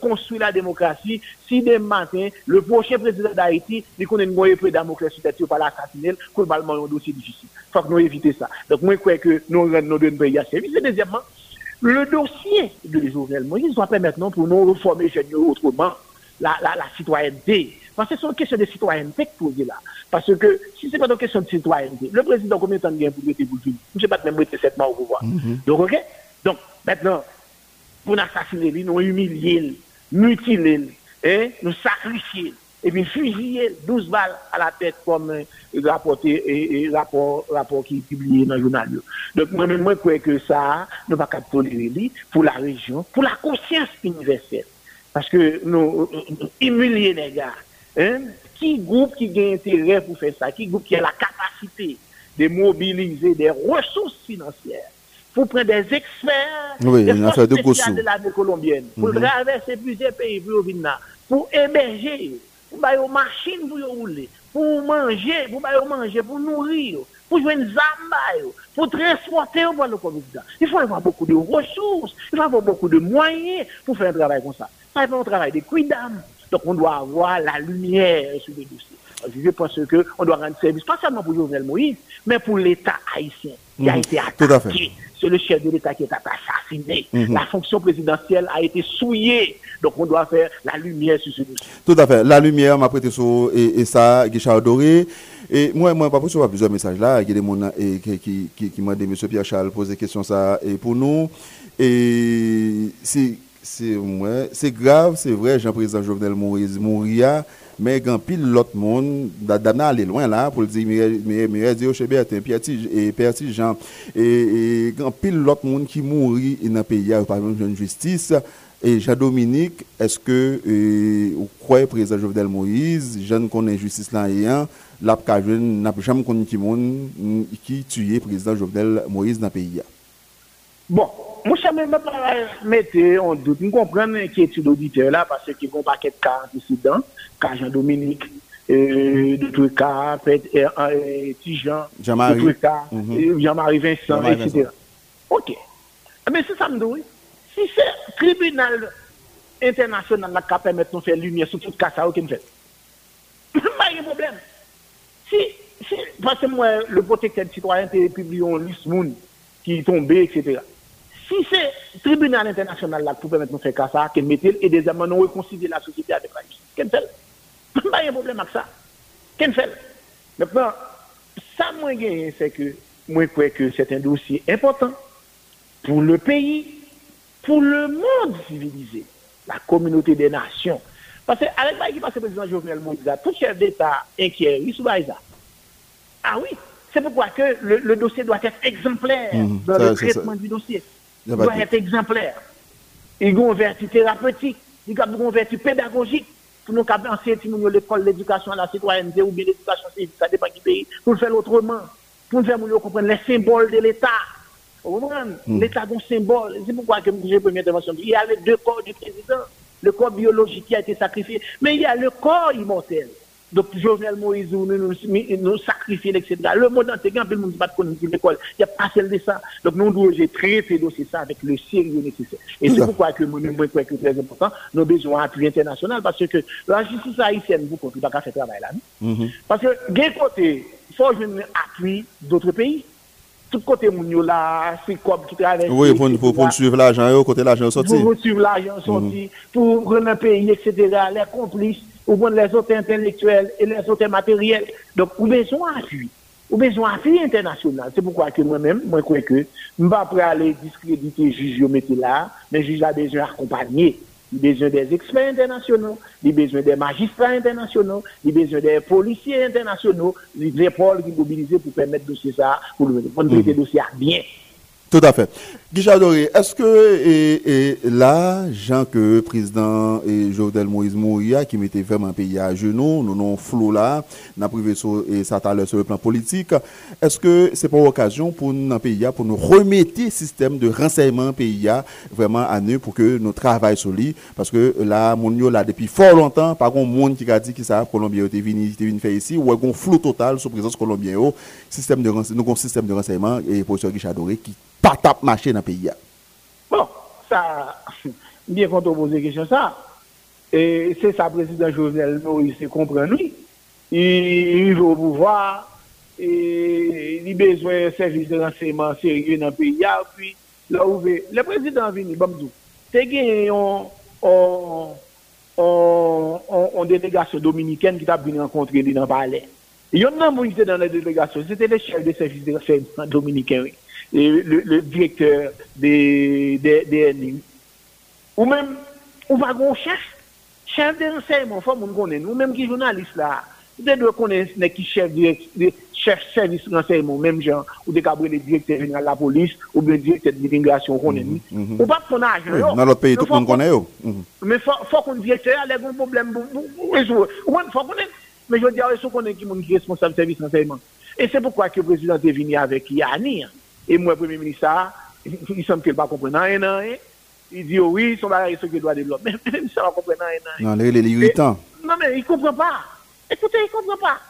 construire la démocratie si demain matin, le prochain président d'Haïti, il connaît une moyen de démocratie pour l'assassiner, globalement un dossier difficile. Il faut que nous éviter ça. Donc moi je crois que nous rendons notre pays à service. Et deuxièmement, le dossier de Jovenel Moïse doit permettre non, pour nous reformer autrement la, la, la citoyenneté. Parce que c'est une question de citoyenneté que vous là. Parce que si ce n'est pas une question de citoyenneté, le président, combien de temps il a pour pour Je ne sais pas même rester sept mois au pouvoir. Mm-hmm. Donc, OK? Donc, maintenant, pour nous assassiner, nous humilier, nous mutiler, hein, nous sacrifier et puis fusiller 12 balles à la tête comme euh, rapporté et, rapport rapport qui est publié dans le journal. Donc moi même moi crois que ça ne va pas tolérer pour la région, pour la conscience universelle parce que nous, humilier les gars hein? qui groupe qui a intérêt pour faire ça, qui groupe qui a la capacité de mobiliser des ressources financières pour prendre des experts
oui, des forces de,
de l'armée colombienne, pour mm -hmm. traverser plusieurs pays pour venir pour héberger pour faire une machine pour rouler, pour manger, pour manger, pour nourrir, pour jouer une zamba, pour transporter au le Covid. Il faut avoir beaucoup de ressources, il faut avoir beaucoup de moyens pour faire un travail comme ça. Ça fait un travail de d'âme. Donc on doit avoir la lumière sur le dossier. Je pense qu'on doit rendre service, pas seulement pour Jovenel Moïse, mais pour l'État haïtien qui a été attaqué. C'est le chef de l'État qui est assassiné. La fonction présidentielle a été souillée. Donc on doit faire la lumière sur ce dossier.
Tout à fait. La lumière m'a prêté sur et, ça, Guichard Doré. Et moi, moi, pas sur plusieurs messages là. Il y a des gens qui, qui, qui, qui m'ont dit, M. Pierre Charles, poser question ça et pour nous. Et c'est grave, c'est vrai, Jean-Président Jovenel Moïse mourir, mais quand pile l'autre monde, d'abord aller loin là, pour dire, mais mais dire et Perti Jean, et quand pile l'autre monde qui mourit dans pays, par exemple, une justice, et Jean-Dominique, est-ce que vous croyez président Jovenel Moïse, je ne connais justice là ayant, n'a jamais connu qui qui président Jovenel Moïse dans le?
Bon, je ne pas mettre en doute. Nous comprenons l'inquiétude auditeur là parce qu'il y a un paquet de cas antécédents, cas Jean-Dominique, euh, d'autres cas, euh, Tijan, d'autres cas, mhm. Jean-Marie Vincent, etc. Ok. Mais c'est ça me dit. Si c'est le tribunal international qui permet de faire lumière sur tout cas, ça, aucun fait. [coughs] Pas de problème. Si, si, parce que moi, le protecteur citoyen, publié un liste qui est tombé, etc. Si c'est le tribunal international là pour permettre de faire ça, qu'il mette et des nous réconcilier la société avec la justice. Qu'est-ce fait [laughs] Pas de problème avec ça. Qu'est-ce fait Maintenant, ça, moi, c'est que moi, je crois que c'est un dossier important pour le pays, pour le monde civilisé, la communauté des nations. Parce que avec qui passe le président Jovenel Moïse, tout chef d'État inquiet, il sous Ah oui, c'est pourquoi que le, dossier doit être exemplaire mmh, dans le traitement du dossier il doit être exemplaire. Il a une vertu thérapeutique, il a une vertu pédagogique pour nous enseigner l'école, l'éducation, la citoyenneté ou bien l'éducation civique, ça dépend du pays, pour le faire autrement, pour nous faire comprendre les symboles de l'État. Vous comprenez? Hmm. L'État a un symbole. C'est pourquoi que j'ai première intervention. Il y a les deux corps du président. Le corps biologique qui a été sacrifié, mais il y a le corps immortel. Donc, Jovenel Moïse, nous, nous, nous etc. Le monde entier, quand le monde pas de l'école, il n'y a pas celle de ça. Donc, nous devons traiter dossier ça avec le sérieux nécessaire. Et c'est pourquoi que moi, je crois que très important, nous avons besoin d'appui international, parce que la justice haïtienne, vous comprenez, pas faire travail là. Mm-hmm. Parce que, d'un côté, il faut un appui d'autres pays. Tout côté, mon là, c'est comme qui travaille.
Oui, pour, pour, pour suivre l'argent, côté l'argent sorti.
Pour suivre l'argent sorti, mm-hmm. pour rendre un pays, etc., les complices ou bien les autres intellectuels et les autres matériels. Donc, ou besoin d'appui. Ou besoin d'appui international. C'est pourquoi que moi-même, moi, je crois que, je ne vais pas aller discréditer le juge là, mais le juge a besoin d'accompagner. Il a besoin des experts internationaux, il a besoin des magistrats internationaux, il a besoin des policiers internationaux, des épaules qui mobilisent pour permettre de dossier ça, pour le traiter le dossier bien.
Tout à fait. Guichard est-ce que et, là, Jean, que président et Jovenel Moïse Mouria, qui mettait vraiment pays à genoux, nous non flou là, n'a privé sur, et ça sur le plan politique, est-ce que c'est pas occasion pour nous, pays, pour nous remettre le système de renseignement pays vraiment à nous pour que nous travaillions sur lui? Parce que là, mon là, depuis fort longtemps, par contre, monde qui a dit que Colombien était venu, faire ici, ou un flou total sur la présence colombienne, système de, nous avons un système de renseignement et professeur Guichard qui pas tape marché dans le pays.
Bon, ça, [laughs] bien quand on pose question ça, et c'est ça, président Jovenel Moïse, c'est comprendre lui. Il veut au pouvoir, il a besoin d'un service de renseignement sérieux dans le pays. Puis, là où le président venu, Bamdou, c'est gagné en, délégation dominicaine qui t'a venu rencontrer dans le palais. Il y en a qui dans la délégation, c'était le chef de service de renseignement dominicain le, le, directeur des, des Ou même, on va un chef, chef de renseignement, faut qu'on connaisse, ou même qui journaliste là, vous devez connaître qui chef de chef service renseignement, même gens, ou des cabres de directeur général de la police, ou bien directeur de l'immigration, on connaît. Mm Ou pas qu'on argent.
Oui, dans l'autre pays, tout le monde connaît. Mhm.
Mais il faut, faut qu'on directeur ait un problème pour résoudre. Ou faut qu'on mais je veux dire, il faut qu'on ait qui est responsable du service renseignement. Et c'est pourquoi que le président est venu avec Yanni. Et moi, Premier ministre, [laughs] il semble qu'il ne comprenne pas rien. Il dit oui, son bagage, ce qu'il doit développer. Mais [laughs] même ça ne comprend rien.
Non, il est 8 ans.
Non, mais il ne comprend pas. Écoutez, il ne comprend pas.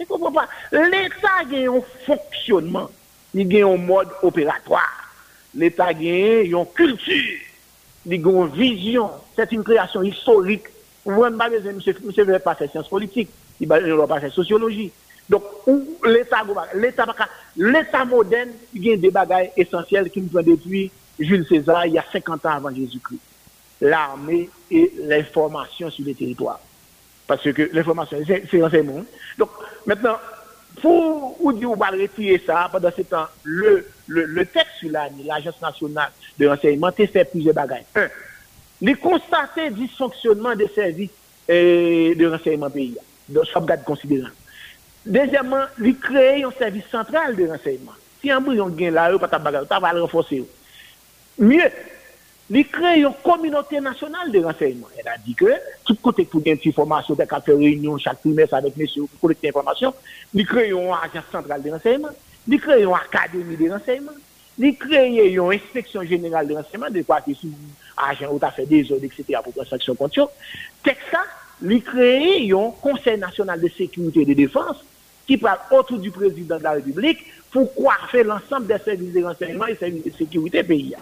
Il ne comprend pas. L'État a un fonctionnement. Il a un mode opératoire. L'État a une culture. Il a une vision. C'est une création historique. Vous ne ne veut pas faire science politique. il va pas faire sociologie. Donc, l'État moderne, il y a des bagages essentiels qui nous prend depuis Jules César, il y a 50 ans avant Jésus-Christ. L'armée et l'information sur les territoires. Parce que l'information, c'est renseignement. Donc, maintenant, pour ou dire pas retirer ça, pendant ce temps, le, texte sur l'Agence nationale de renseignement, a fait plusieurs bagages. Un, les constater dysfonctionnement des services euh, de renseignement pays. Donc, sauvegarde considérant. Deuxièmement, il créer un service central de renseignement. Si un bouillon gagne là, il pas va le renforcer. Mieux, il crée une communauté nationale de renseignement. Elle a dit que tout côté pour une information, de faire réunion chaque trimestre avec messieurs pour collecter l'information, il crée une agence centrale de renseignement, il crée une académie de renseignement, il crée une inspection générale de renseignement, de quoi que sous agent ou fait des ordres, etc. pour transaction contre Texte ça, il crée un conseil national de sécurité et de défense qui parle autour du président de la République pour coiffer l'ensemble des services de renseignement et des services de sécurité pays.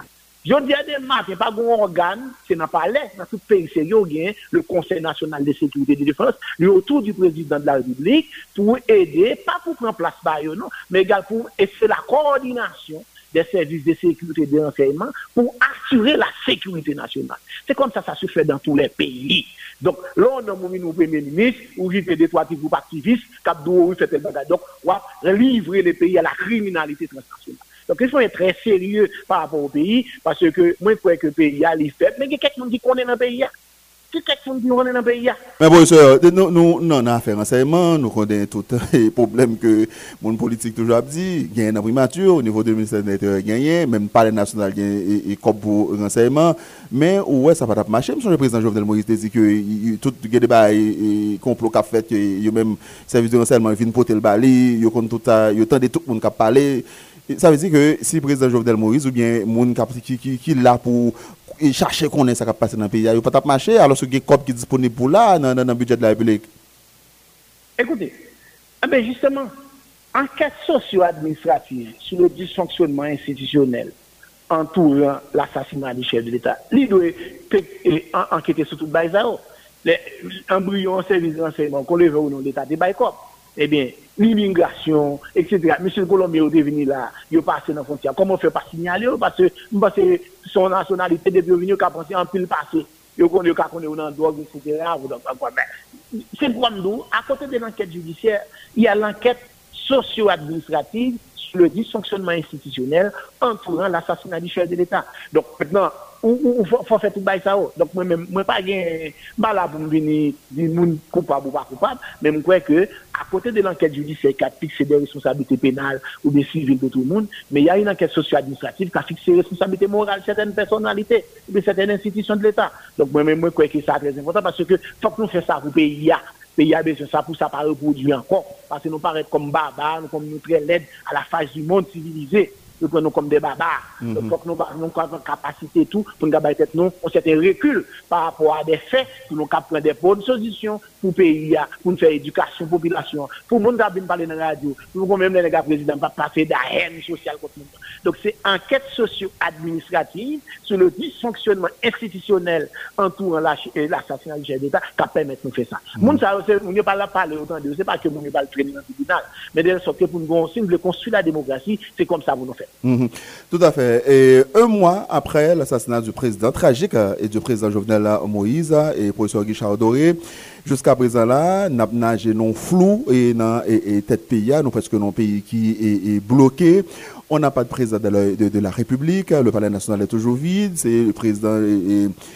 Je dis à des matins, pas grand organe, c'est dans le palais, dans tout pays sérieux, le Conseil national de sécurité et de défense, lui autour du président de la République, pour aider, pas pour prendre place par non, mais également pour, et c'est la coordination des services de sécurité et de renseignement pour assurer la sécurité nationale. C'est comme ça ça se fait dans tous les pays. Donc, là, on a mis nos premiers ministres, ou vivent des trois petits groupes activistes, cap d'où fait tel bagage. Donc, on va livrer les pays à la criminalité transnationale. Donc, ils sont très sérieux par rapport au pays, parce que moi, je crois que le pays a les faibles, mais il y a quelqu'un qui connaît le pays.
Mais bon, nous, nous, nous, on fait renseignement, nous connaissons tous [laughs] les problèmes que mon politique toujours dit. Il y a une primature au niveau du ministère de même pas les national, il y a pour renseignement. Mais ouais, ça va pas marcher. Monsieur le président Jovenel Moïse? Dit que tout le débat et complot qu'a fait, il même service de renseignement, il vient porter le balai, il y a tout le monde qui a parlé. Ça veut dire que si le président Jovenel Moïse ou bien monde qui, pour chercher qu'on est ça qui passe dans le pays, il n'y a pas de marché alors a qui est disponible pour là dans, le budget de la République.
Écoutez, eh bien justement, enquête socio-administrative sur le dysfonctionnement institutionnel entourant l'assassinat du chef de l'État, il doit enquêter sur tout le embryons service de renseignement qu'on le veut ou non l'État de Baïkop eh bien, l'immigration, etc. Monsieur Colombien est venu là, il est passé dans la frontière. Comment fait pas signaler Parce que, son nationalité, depuis venu, il a pensé en pile passé? Il connaît, il connaît dans drogue, etc. C'est comme nous, à côté de l'enquête judiciaire, il y a l'enquête socio-administrative sur le dysfonctionnement institutionnel entourant l'assassinat du chef de l'État. Donc maintenant, Fon fè tout bay sa ou. Donk mwen mwen mwen pa gen bala pou mwen vini di moun koupab ou pa koupab, men mwen kwe ke apote de l'anket judise ka fikse de responsabilite penal ou de sivil de tout moun, men ya yon anket sosyo-administratif ka fikse responsabilite moral certaine personalite ou de certaine institisyon de l'Etat. Donk mwen mwen mwen kwe ke sa trez important parce ke fok nou fè sa pou pe ya. Pe ya besyon sa pou sa pa reproduy ankon. Pase nou paret kom baba, nou kom nou tre led a la faj du moun civilize. Monde civilisé nous prenons comme des barbares. Il faut que nous avons une capacité tout pour nous avoir nous, on s'est recul par rapport à des faits, pour nous prendre des bonnes solutions pour le pays, pour nous faire éducation, population, pour nous parler dans la radio, pour nous même les gars présidents pas passer de la haine sociale contre nous. Donc c'est enquête socio-administrative sur le dysfonctionnement institutionnel entourant l'assassinat du chef d'État qui permet de nous faire ça. Nous ne pas là parler autant de c'est pas que nous ne pas le traîner dans le tribunal, mais de sorte que pour nous, si nous voulons construire la démocratie, c'est comme ça que nous nous
Mhm. Tout à fait. Et un mois après l'assassinat du président tragique euh, et du président Jovenel Moïse et professeur Guichard Doré, jusqu'à présent là, nagé non flou et tête pays, nous presque non pays qui est, bloqué. On n'a pas de président de la, République, le palais national est toujours vide, c'est le président,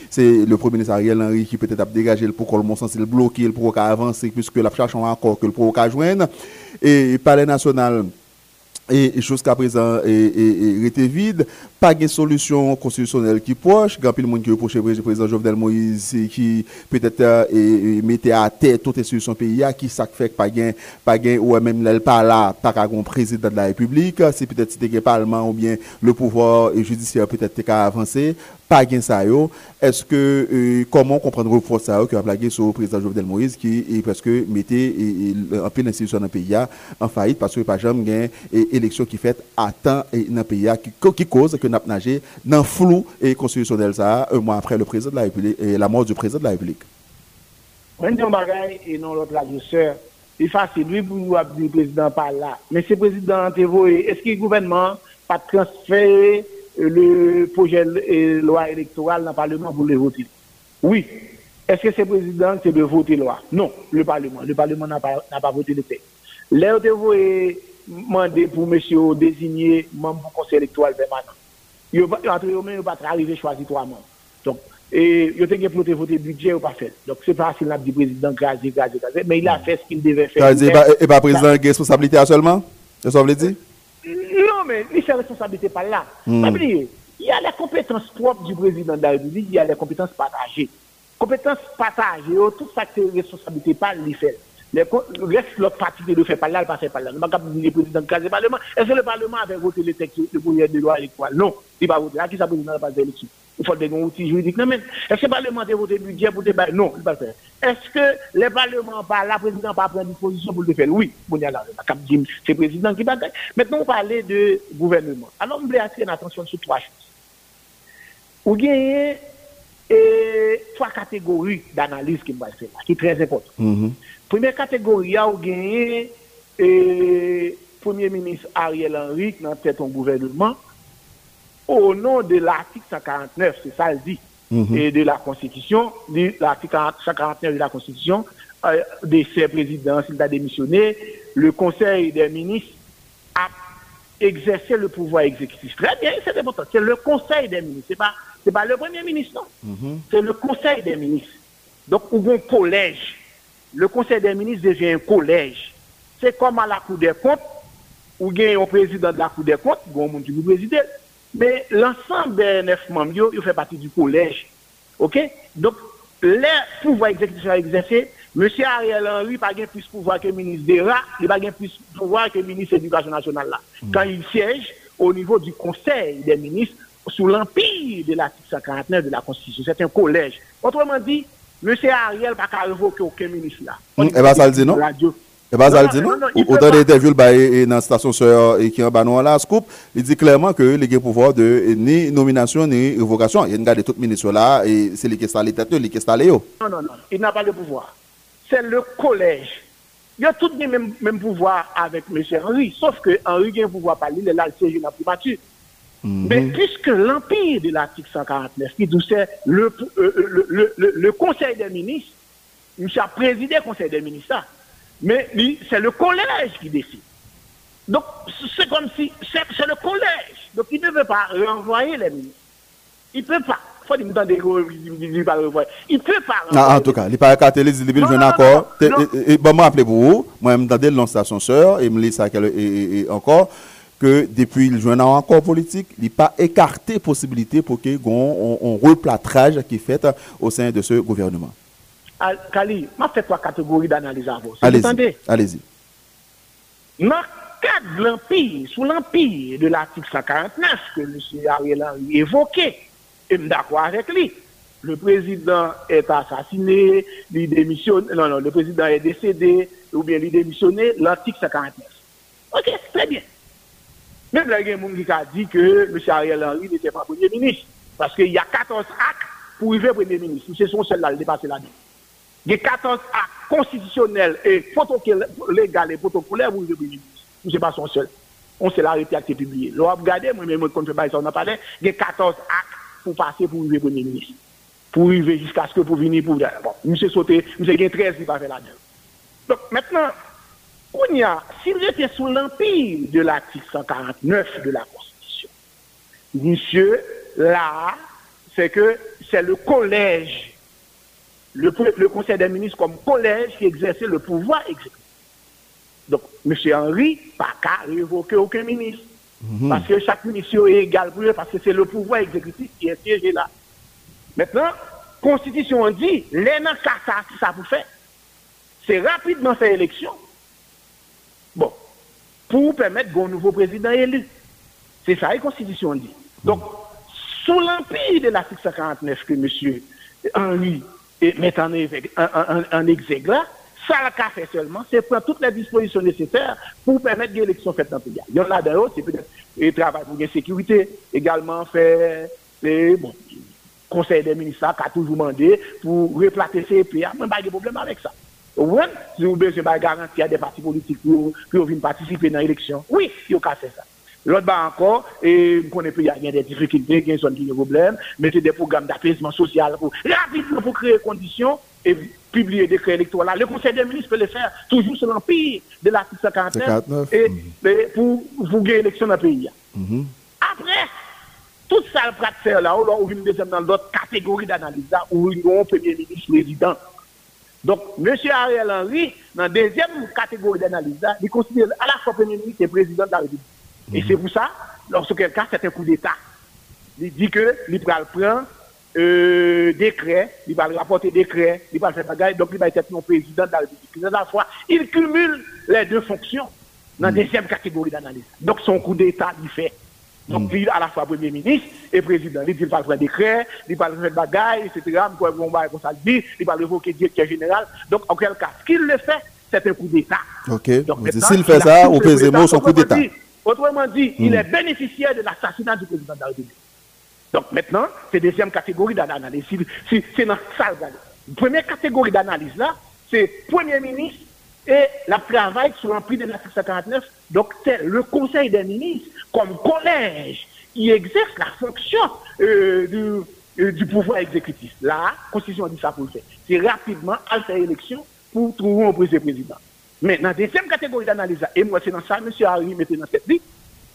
c'est le premier ministre Ariel Henry qui peut-être a dégagé le pour le sens, il bloqué, le pour avancer, puisque la cherche encore que le pour joindre. Et le palais national, et jusqu'à présent et, était vide pas de solution constitutionnelle qui proche. Grand pile monde qui reproche le président Jovenel Moïse qui peut-être euh, mettait à terre toutes les solutions pays qui ça fait pas gain pas gain ou même pas là pas un président de la République. C'est peut-être c'était le parlement ou bien le pouvoir judiciaire peut-être qui a avancé pas gain ça est-ce que euh, comment comprendre le force ça que a plagué sur le président Jovenel Moïse qui est presque mettait en pleine institution dans pays en faillite parce que pas jamais gain élection qui fait à temps dans le pays qui, qui cause que n'a nagé dans flou et constitutionnel ça un mois après le président de la République et la mort du président de la République.
Bagage et non l'autre la c'est facile, lui, pour le président par là. Mais ce président, est-ce que le gouvernement pas transféré le projet de loi électorale dans le Parlement pour le voter? Oui. Est-ce que ce président, c'est de voter loi? Non, le Parlement. Le Parlement n'a pas, pas voté le texte. L'air de vous est demandé pour monsieur désigner membre du conseil électoral permanent. Il ne va pas arriver à choisir trois membres. Donc, et il a pour voter budget ou pas fait. Donc, c'est pas facile du président crasé, crasé, crasé, mais il a fait ce qu'il devait faire.
Et pas président qui a responsabilité seulement? C'est ça que vous dire?
Non, mais il fait responsabilité pas là. Il y a les compétences propres du président de la République, il y a les compétences partagées. Compétences partagées, tout ça que responsabilité pas, il fait. Le reste, l'autre partie de le fait pas là, il ne fait pas là. Nous pas le président de le Parlement. Est-ce que le Parlement avait voté le texte de projet de loi électorale? Non, il n'a pas voté. À qui ça président n'a pas d'élection Il faut des outils juridiques. Non, mais est-ce que le Parlement a voté le budget pour débattre Non, il ne pas faire. Est-ce que le Parlement, pas la président, pas prendre disposition pour le faire? Oui, bon, il y a là, c'est le président qui bataille. Maintenant, on parlait de gouvernement. Alors, on voulait attirer l'attention sur trois choses. Vous gagnez et trois catégories d'analyse qui me faire qui est très importante. Mm-hmm. Première catégorie, il y a gagné le Premier ministre Ariel Henry dans tête un gouvernement au nom de l'article 149, c'est ça le dit, mm-hmm. et de la Constitution, l'article 149 de la Constitution, euh, de ses présidents, s'il a démissionné, le Conseil des ministres a exercé le pouvoir exécutif. Très bien, c'est important. C'est le Conseil des ministres. Ce n'est pas, pas le Premier ministre, non. Mm-hmm. C'est le Conseil des ministres. Donc, ou un collège le Conseil des ministres devient un collège. C'est comme à la Cour des comptes, ou bien un président de la Cour des comptes, bon monde du président, mais l'ensemble des neuf membres, ils font partie du collège. OK Donc, les pouvoirs exécutifs sont exercés. M. Ariel Henry n'a pas plus pouvoir que le ministre des RAS, il n'a pas plus pouvoir que le ministre de l'Éducation nationale. Là. Mm. Quand il siège au niveau du Conseil des ministres, sous l'empire de l'article 149 de la Constitution, c'est un collège. Autrement dit, Monsieur Ariel pa ka revoke aucun ministre là.
Hmm, eh Eba Saldi non? Eba eh Saldi non? Autant d'interviews et dans station sœur et qui en bas non, la scoop, il dit clairement que les gains pouvoir de ni nomination ni révocation, il regarde tout ministre là et c'est les qui installé tête, les qui installé yo.
Non non non, il n'a pas de pouvoir. C'est le collège. Il a tout le même, même pouvoir avec M. Henry, sauf que Henry a un pouvoir par lui, il est là, il siège dans la primature. Mhm. Mais puisque l'empire de l'article 149, qui c'est le, euh, euh le, le, le, conseil des ministres, il a présidé le conseil des ministres, mais c'est le collège qui décide. Donc, c'est comme si, c'est le collège. Donc, il ne veut pas renvoyer les ministres. Il ne peut pas. Faut dire, il pas renvoyer. Il ne peut pas
renvoyer. Ah, en tout cas, il n'est pas écarté, il est je encore. Et bon, moi, appelez-vous, moi, je me donne l'ancien sœur. et me laisse encore. Que depuis le journal encore politique, il n'est pas écarté possibilité pour qu'il y ait un, replâtrage qui est fait au sein de ce gouvernement.
Kali, je fait trois catégories d'analyse à vous.
Allez-y. Allez-y.
Dans le cadre de l'Empire, sous l'Empire de l'article 149 que M. Ariel Henry évoquait, et je suis d'accord avec lui, le président est assassiné, il démissionne, non, non, le président est décédé, ou bien il démissionné, l'article 149. Ok, très bien. Même là, il y a des qui ont dit que M. Ariel Henry n'était pas Premier ministre. Parce qu'il y a 14 actes pour arriver Premier ministre. C'est son seul là, le dépasser là-dedans. Il y a 14 actes constitutionnels et légaux et protocolaires pour arriver Premier ministre. Ce n'est pas son seul. On s'est l'arrêté à publié. Là, regardez, moi-même, quand je fais ça, on a parlé, il y a 14 actes pour passer pour arriver Premier ministre. Pour arriver jusqu'à ce que pour venir pour. Bon, M. Sauté, M. Gain 13 qui va faire là-dedans. Donc maintenant, s'il était sous l'empire de l'article 149 de la Constitution, monsieur, là, c'est que c'est le collège, le, Conseil des ministres comme collège qui exerçait le pouvoir exécutif. Donc, monsieur Henry, pas qu'à révoquer aucun ministre. Mhm. Parce que chaque ministre est égal pour eux, parce que c'est le pouvoir exécutif qui est siégé là. Maintenant, Constitution dit, les ça, ça vous fait. C'est rapidement faire élection pour permettre un nouveau président élu. C'est ça la Constitution dit. Donc, sous l'empire de l'article 149 que M. Henry met en, en, exègue là, ça l'a fait seulement, c'est prendre toutes les dispositions nécessaires pour permettre l'élection faite dans le pays. Il y en a d'ailleurs, c'est peut-être le travail pour la sécurité, également faire le bon, Conseil des ministres qui a toujours demandé pour replacer ces pays. Il n'y a pas de problème avec ça. Ouwen, si ou beze ba garanti a de parti politik pou ou vin patisipe nan eleksyon. Oui, yo ka fe sa. L'autre ba ankor, e mpone pe y a gen de difikilte, gen son ki yon problem, mette de program d'apesman sosyal pou rapidement pou kreye kondisyon, e publie dekre elektoral. Le conseil des ministres peut le faire toujou se l'empire de l'article 59, et pou vouge eleksyon nan peyi. Apre, tout sa prat ser la, ou vin dezem nan l'autre kategori d'analisa, ou yon premier ministre président. Donc, M. Ariel Henry, nan dezem kategori d'analisa, li konsidere a la fois premier ministre et président de la République. Et c'est pour ça, lorsque quel cas, c'est un coup d'État. Il dit que l'Ibral prend euh, décret, il va rapporter décret, il va faire bagaille, donc il va être non président de la République. À la fois, il cumule les deux fonctions dans la deuxième catégorie d'analyse. Donc son coup d'État, il fait. Donc, il à la fois Premier ministre et président. Il dit qu'il va faire décret, il va faire bagaille, etc. Il va révoquer directeur général. Donc, en quel cas, ce qu'il le fait, c'est un coup d'État.
Ok. S'il fait ça, au PSMO, son coup d'État.
Autrement dit, il est bénéficiaire de l'assassinat du président de la République. Donc maintenant, c'est deuxième catégorie d'analyse. C'est dans ça. Première catégorie d'analyse là, c'est Premier ministre et la travail sur l'emprise de l'article 149. Donc c'est le Conseil des ministres comme collège qui exerce la fonction euh, du, euh, du pouvoir exécutif. Là, la Constitution dit ça pour le faire. C'est rapidement à faire élection pour trouver un président. La deuxième catégorie d'analyse, et moi c'est dans ça, M. Harry mettait dans cette vie,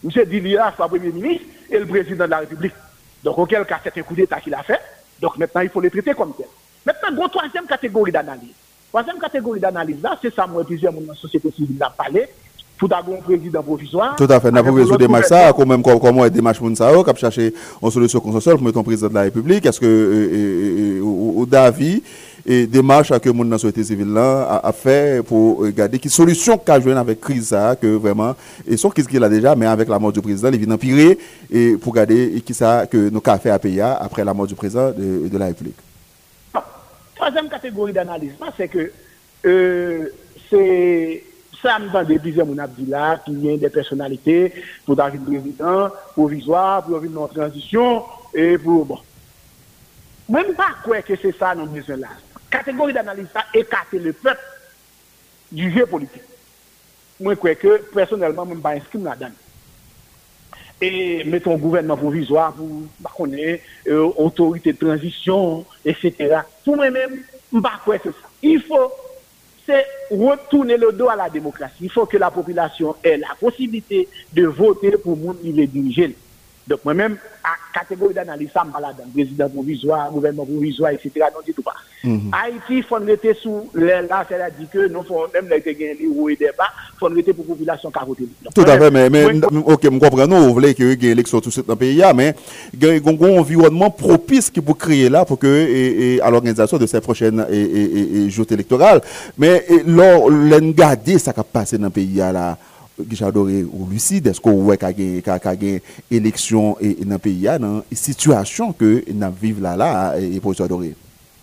M. Dilia, soit Premier ministre et le président de la République. Donc, auquel cas, c'est un coup d'État qu'il a fait. Donc, maintenant, il faut le traiter comme tel. Maintenant, troisième catégorie d'analyse. Troisième catégorie d'analyse, là, c'est ça, moi, plusieurs dans la société civile a parlé. Tout à un président provisoire.
Tout à fait. Nous avons besoin de ça, comment, comment aider Match Mounsao, qui a cherché une solution consensuelle pour mettre un président de la République. Est-ce que, euh, euh, euh, David, et démarche que mon dans société civile là a, fait pour regarder qui solution qu'a joué avec crise ça que vraiment et ce qu'il a déjà mais avec la mort du président il vient empirer et pour regarder qui ça que nous avons fait à payer après la mort du président de, de la République.
Troisième catégorie d'analyse, c'est que euh, c'est ça me dans des plusieurs mon là qui vient des personnalités pour le président provisoire pour une transition et pour bon même pas quoi que c'est ça non besoin là catégorie d'analyse ça écarter le peuple du jeu politique. Moi, je crois que personnellement, je ne suis pas inscrit là-dedans. Et mettons gouvernement provisoire pour bah, connaître euh, autorité de transition, etc. Pour moi-même, je ne pas c'est ça. Il faut c'est retourner le dos à la démocratie. Il faut que la population ait la possibilité de voter pour monde qui veut diriger. Donc moi-même, à catégorie d'analyse, ça me parle d'un président provisoire, gouvernement provisoire, etc. Non, du tout pas. Mm -hmm. Haïti, il faut rester sous là, c'est-à-dire que nous, faut, même les gagner les hauts et des bas, il faut rester pour la population carottée.
Tout à fait, mais, mais ok, je comprends, nous, vous voulez qu'il y ait l'élection tout dans le pays, mais il y a un environnement propice qui peut créer là pour que, et, et, à l'organisation de ces prochaines et, et, joutes électorales. Mais lors, l'engardé, ça qui a passé dans le pays là, Guichard Doré ou lucide, est-ce qu'on voit qu'il y a une élection dans le pays, dans une situation que nous vivons là, là, et pour Doré?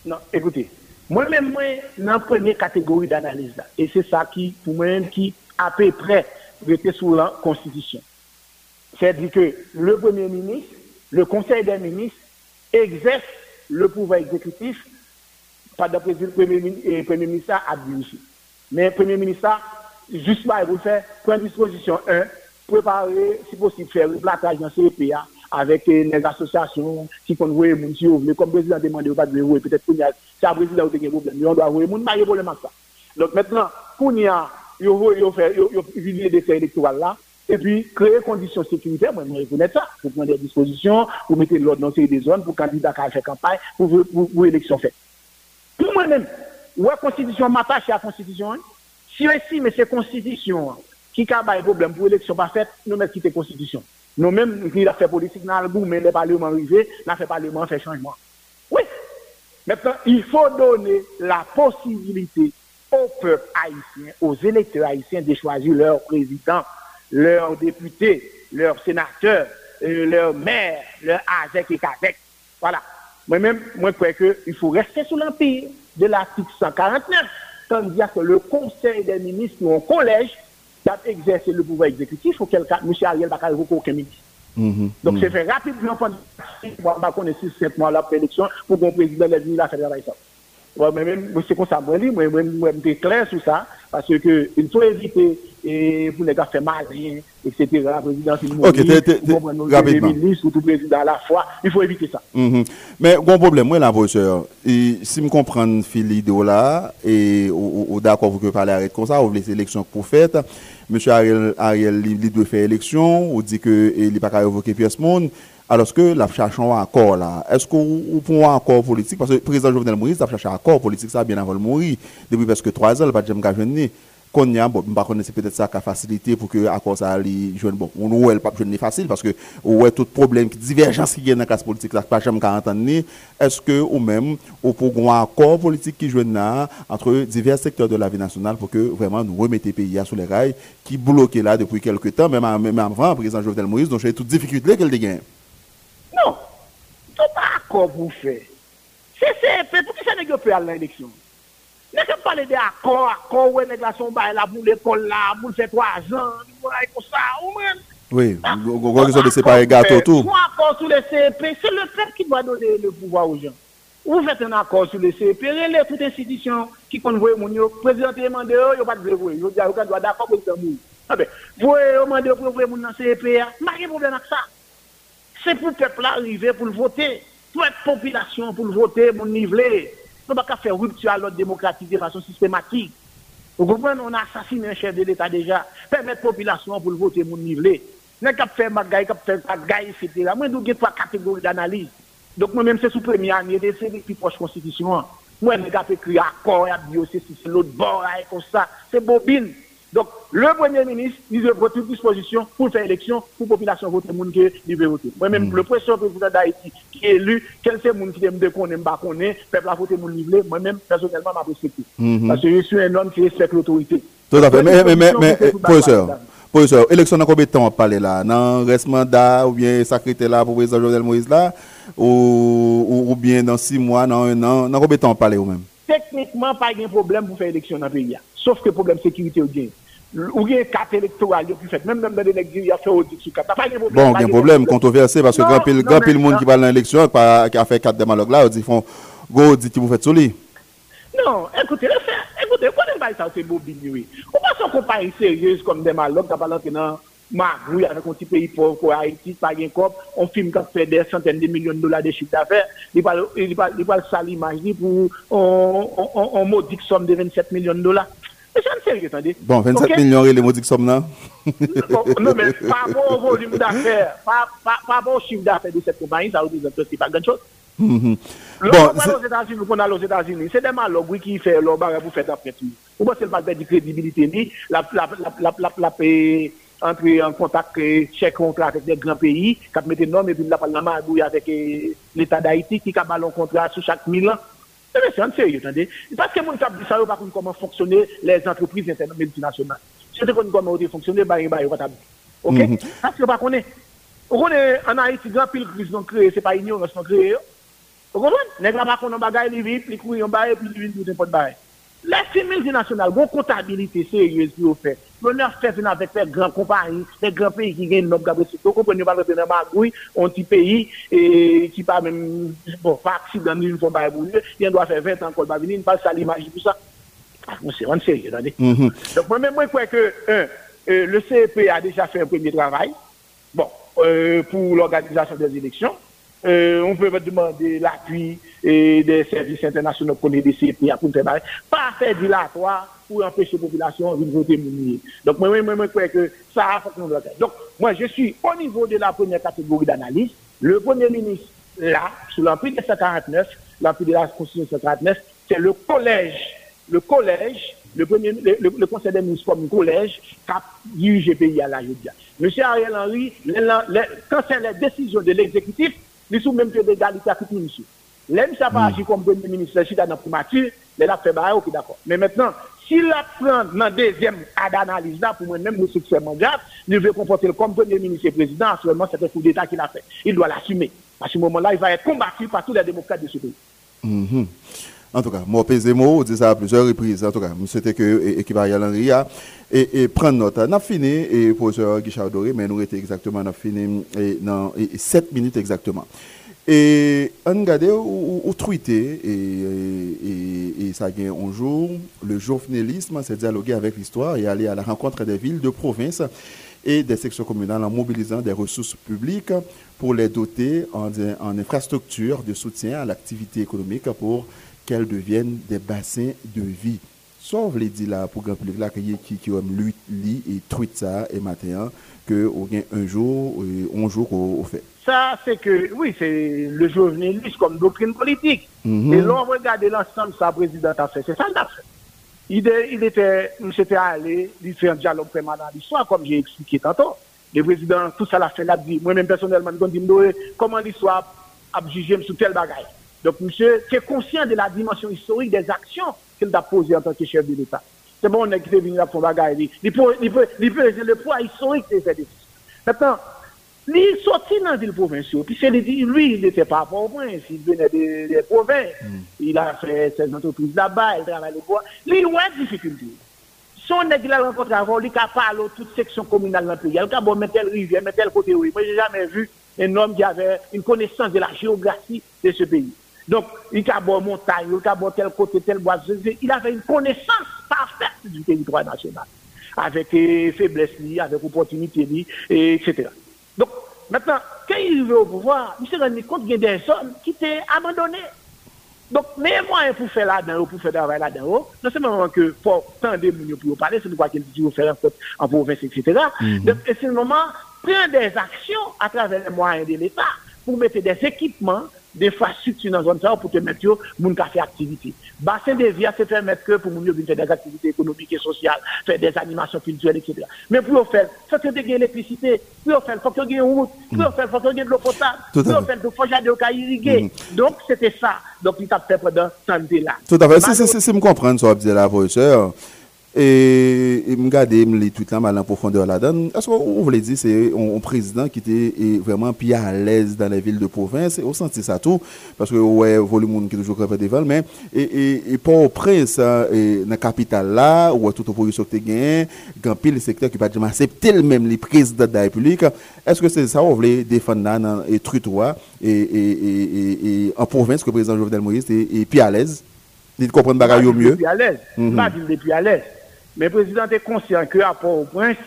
Non, écoutez, moi-même, moi, dans la première catégorie d'analyse, et c'est ça qui, pour moi, qui, à peu près, était sous la Constitution. C'est-à-dire que le Premier ministre, le Conseil des ministres, exerce le pouvoir exécutif, pas d'après le Premier ministre, et Premier ministre a Mais le Premier ministre juste là, vous faire, prendre disposition 1, préparer, si possible, faire le platage dans CPA avec les associations qui font voir les gens si vous voulez. Comme le président demande, vous pas de peut-être que c'est un président qui a un problème, on doit voir les gens, pas de problème avec ça. Donc maintenant, pour y a, il faire, des faits électoraux là, et puis créer conditions sécuritaires, moi, je reconnais ça, pour prendre des dispositions, pour mettre l'ordre dans ces zones, pour candidat qui faire campagne, pour, pour, pour élection faite. Pour moi-même, ouais, constitution m'attache à la constitution, hein. Si on estime que c'est la constitution qui a un problème pour l'élection pas faite, nous mettons quitter la constitution. Nous-mêmes, qui a fait politique dans le bout, mais le parlement arrivé, n'a fait parlement fait changement. Oui. Maintenant, il faut donner la possibilité au peuple haïtien, aux électeurs haïtiens de choisir leur président, leur député, leur sénateur, euh, leur maire, leur AZEC et KAZEC. Voilà. Moi-même, moi, je crois qu'il faut rester sous l'empire de l'article 149 tandis que le Conseil des ministres ou un collège a exercé le pouvoir exécutif, auquel cas, M. Ariel n'a pas aucun ministre. Mm-hmm. Donc, c'est fait rapidement pendant 6 mois, 6-7 mois la l'élection pour que le président venu la faire travailler ça. Mwen se konsa mwen li, mwen mwen te kler sou sa, parce ke il faut éviter pou ne ka fè mal, etc.
Prezidansil moun li,
ministre ou tout président la fwa, il faut éviter
sa. Men, goun problem, mwen la vòcheur, si m kompran fil ideo la, ou da kon vò ke pale arèd kon sa, ou vle se eleksyon pou fèt, M. Ariel li dwe fè eleksyon, ou di ke li pa ka revoke pi as moun, alors que la cherche un accord là, est-ce qu'on prend un accord politique? Parce que le président Jovenel Moïse a cherché un accord politique, ça bien avant de mourir, depuis presque trois ans, il n'a pas de qu'on y a bon par contre c'est peut-être ça qui a facilité pour que l'accord ça ali joindre bon on elle pas joindre facile parce que ouais tout problème divergence qui est dans la classe politique là pas jamais entendre est-ce que ou même au un accord politique qui joindre là entre divers secteurs de la vie nationale pour que vraiment nous remettre le pays sur les rails qui bloqué là depuis quelques temps même même avant président Jovenel Moïse donc j'ai toutes difficultés qu'elle dégaine
non, ce n'est pas accord pour faire. C'est CEP, pour qui ça n'est pas à l'élection? N'est-ce pas parler d'accord, accord, où est la son bail là pour l'école là, pour faire trois ans, comme ça, ou même?
Oui, vous avez besoin de séparer gâteau tout.
Un accord sur le CEP, c'est le peuple qui doit donner le pouvoir aux gens. Vous faites un accord sur le CEP, relève toute institution qui convoie mon yo, président demande, il n'y a pas de vrai, il y a pas d'accord pour le mourir. Vous demandez pour ouvrir mon CEP, il n'y a pas de problème avec ça. C'est Se pou pepl la rive pou l'vote, pou et popilasyon pou l'vote, moun nivle, nou baka fe ruptu a lot demokratik de fason sistematik. Ou kompren, on asasine un chef de l'Etat deja, permet popilasyon pou l'vote, moun nivle. Nen kap fe magay, kap fe magay, etc. Mwen nou ge 3 kategori d'analize. Donk mwen menm se sou premi anye, de se de pi proche konstitisyon. Mwen men kap ekri akor, ya biyo, se si se lot bor, a ekon sa, se bobine. Donc, le Premier ministre, il doit prendre toute disposition pour faire élection, pour la population voter, monde qui veut voter. Moi-même, mm. le président président d'Haïti qui est élu, quel c'est le monde qui aime de qu'on aime, pas qu'on connaît, peuple a voté, mon livre, moi-même, personnellement, m'a respecté. Mm -hmm. Parce que je suis un homme qui respecte l'autorité.
Tout à fait. Mais, mais, mais, mais professeur, professeur, élection dans combien de temps on parle là? Dans reste mandat ou bien sacrété là pour le président Jovenel Moïse là? Ou, ou, bien dans six mois, dans un an? Dans combien de temps on parle ou même?
Techniquement, pas de problème pour faire élection dans le pays. Sauf que problème de sécurité au bien. Ou gen kat elektoral yo ki fet, menm menm nan de
negri yase ou dik sou kat. Bon, gen problem, kontroverse, paske gran pil moun ki bal nan eleksyon, ki a fe kat demalog la, ou di fon, go di ti mou fet sou li.
Non, ekote, ekote, konen bay sa ou se bo binyoui. Ou pa son kompany seryez kom demalog, ta balan ki nan magouy avek an ti peyi pov ko Haiti, pa gen kop, on film kap fe de centen de milyon dola de chik dafer, li pal sali majli pou on modik som de 27 milyon dola.
Bon, 27 okay? millions, et les modiques sommes là.
non, mais par rapport au volume par rapport au chiffre d'affaires de pas grand chose. Mm -hmm. Bon, aux États-Unis, qu'on a aux États-Unis, c'est des malheurs oui, qui fait leur barre pour faire après tout. Ou c'est le pas de crédibilité, ni la, la, la, la, la, la, entrer en contact, chèque contrat avec des grands pays, qui mettent normes et puis la parlement avec l'État d'Haïti, qui a un contrat sur chaque mille ans. C'est un sérieux, attendez. Parce que mon cap dit ça, pas comment fonctionner les entreprises multinationales. Si vous comment fonctionner, bah, bah, bah, Ok? Parce que, pas est. On est en Haïti, grand pile crise non créé, c'est pas ignorance non créé. Vous comprenez? Les gars, pas qu'on a les vite, les couilles, on baille, puis. Les firmes multinationales, bon comptabilité sérieuse qui vous fait. On a fait avec les grandes compagnies, les grands pays qui gagnent notre gabarit. Vous comprenez pas que dans magouille, un petit pays et qui pas même bon, pas accident d'une fois par il doit faire 20 ans qu'on va venir, il passe à l'image tout ça. Ah, c'est on sérieux, attendez. Mm-hmm. Donc moi-même moi crois que un, euh, le CEP a déjà fait un premier travail. Bon, euh, pour l'organisation des élections. Euh, on peut demander l'appui des services internationaux pour les à pour pas faire dilatoire pour empêcher la population de voter Donc, moi, moi, moi, je crois que ça a fonctionné. Donc, moi, je suis au niveau de la première catégorie d'analyse. Le Premier ministre, là, sous l'empire de 149, l'empire de la Constitution 149, c'est le collège, le collège, le, premier, le, Conseil des ministres comme collège qui a dirigé le pays à la Judia. Monsieur Ariel Henry, quand c'est la décision de l'exécutif, il sous même pied d'égalité à tout monsieur. L'homme, ça pas agir comme premier ministre, c'est dans la primature, il a fait bail, ok, d'accord. Mais maintenant, s'il la prend dans la deuxième d'analyse là, pour moi-même, le succès mondial, il veut comporter comme premier ministre et président, actuellement, c'est un coup d'État qu'il a fait. Il doit l'assumer. À ce moment-là, il va être combattu par tous les démocrates de ce pays.
Mm-hmm. En tout cas, moi, on dit ça à plusieurs reprises. En tout cas, c'était que l'équipe Ariel Henry a et, et prendre note. On a fini, et professeur Guichard Doré, mais nous étions exactement, a fini dans 7 minutes exactement. Et on regarde ou, ou tweeté, et, et, ça gagne un jour, le journalisme, c'est dialoguer avec l'histoire et aller à la rencontre des villes, de province et des sections communales en mobilisant des ressources publiques pour les doter en, en infrastructures de soutien à l'activité économique pour qu'elles deviennent des bassins de vie. Sauf les dit là pour grand public là qui qui qui lu et tweet ça et matin que au un jour un jour au fait.
Ça c'est que oui, c'est le journaliste comme doctrine politique. Mm-hmm. Et l'on regarde l'ensemble ça président a fait, c'est ça l'a fait. Il, il était, s'était allé, il fait un dialogue permanent l'histoire, comme j'ai expliqué tantôt. Le président, tout ça l'a fait, l'a dit. Moi-même, personnellement, je dis, comment l'histoire a jugé sur tel bagage. Donc, monsieur, qui est conscient de la dimension historique des actions qu'il a posées en tant que chef de l'État. C'est bon, on est venu là pour bagage. Il peut, il peut, il peut, le poids historique de ces décisions. Maintenant, il sorti dans ville provinciale. Puis lui, il n'était pas à Port-au-Prince, il venait des, provinces. Mm. Il a fait ses entreprises là-bas, il travaille les bois. Lui, il a des difficultés. Son nègre il a rencontré avant, il a parlé de toute section communale dans le pays. Il a bon, mettre tel rivière, mettre tel côté, oui. Moi, j'ai jamais vu un homme qui avait une connaissance de la géographie de ce pays. Donc, il a bon montagne, il a bon tel côté, tel bois. Il avait une connaissance parfaite du territoire national. Avec euh, faiblesse, avec opportunité, etc. Donc, maintenant, quand il veut au pouvoir, il s'est rendu compte qu'il y a des hommes qui étaient abandonnés. Donc, mais moyens pour faire là-dedans, pour faire travail là-dedans, non seulement que pour tant de gens pour parler, c'est pourquoi qu'il dit faire en province, etc. Mm-hmm. Donc, c'est le moment, prendre des actions à travers les moyens de l'État pour mettre des équipements d'infrastructures dans la zone pour te mettre moun ka faire activité. Bassin de vie, c'est permettre que pour moun faire des activités économiques et sociales, faire des animations culturelles, etc. Mais pour faire, faut que tu l'électricité, pour faire, faut que tu aies une route, pour faire, faut que tu aies de l'eau potable, pour faire, faut que tu aies irriguer. Mm. Donc, c'était ça. Donc, il t'a fait pendant ce temps-là.
Tout à fait. C'est me comprendre, ça, la professeur. E, e mga de m li tout la malan profondeur la dan, aswa ou vle di se yon prezident ki te vreman pi alèz dan la vil de province, ou santi sa tou, paske ou wè volimoun ki toujou krepe devan, men, e, e, e pou prens nan kapital la, ou wè tout oporisyon te gen, gampil sektor ki pa di m'aseptil men li prezident da republik, eske se sa ou vle defan nan trutwa, e an province ke prezident Jovenel Moïse te pi alèz, li te kompren bagay yo mye.
Pi alèz, pa di li pi alèz. Mais le président est conscient que Port-au-Prince,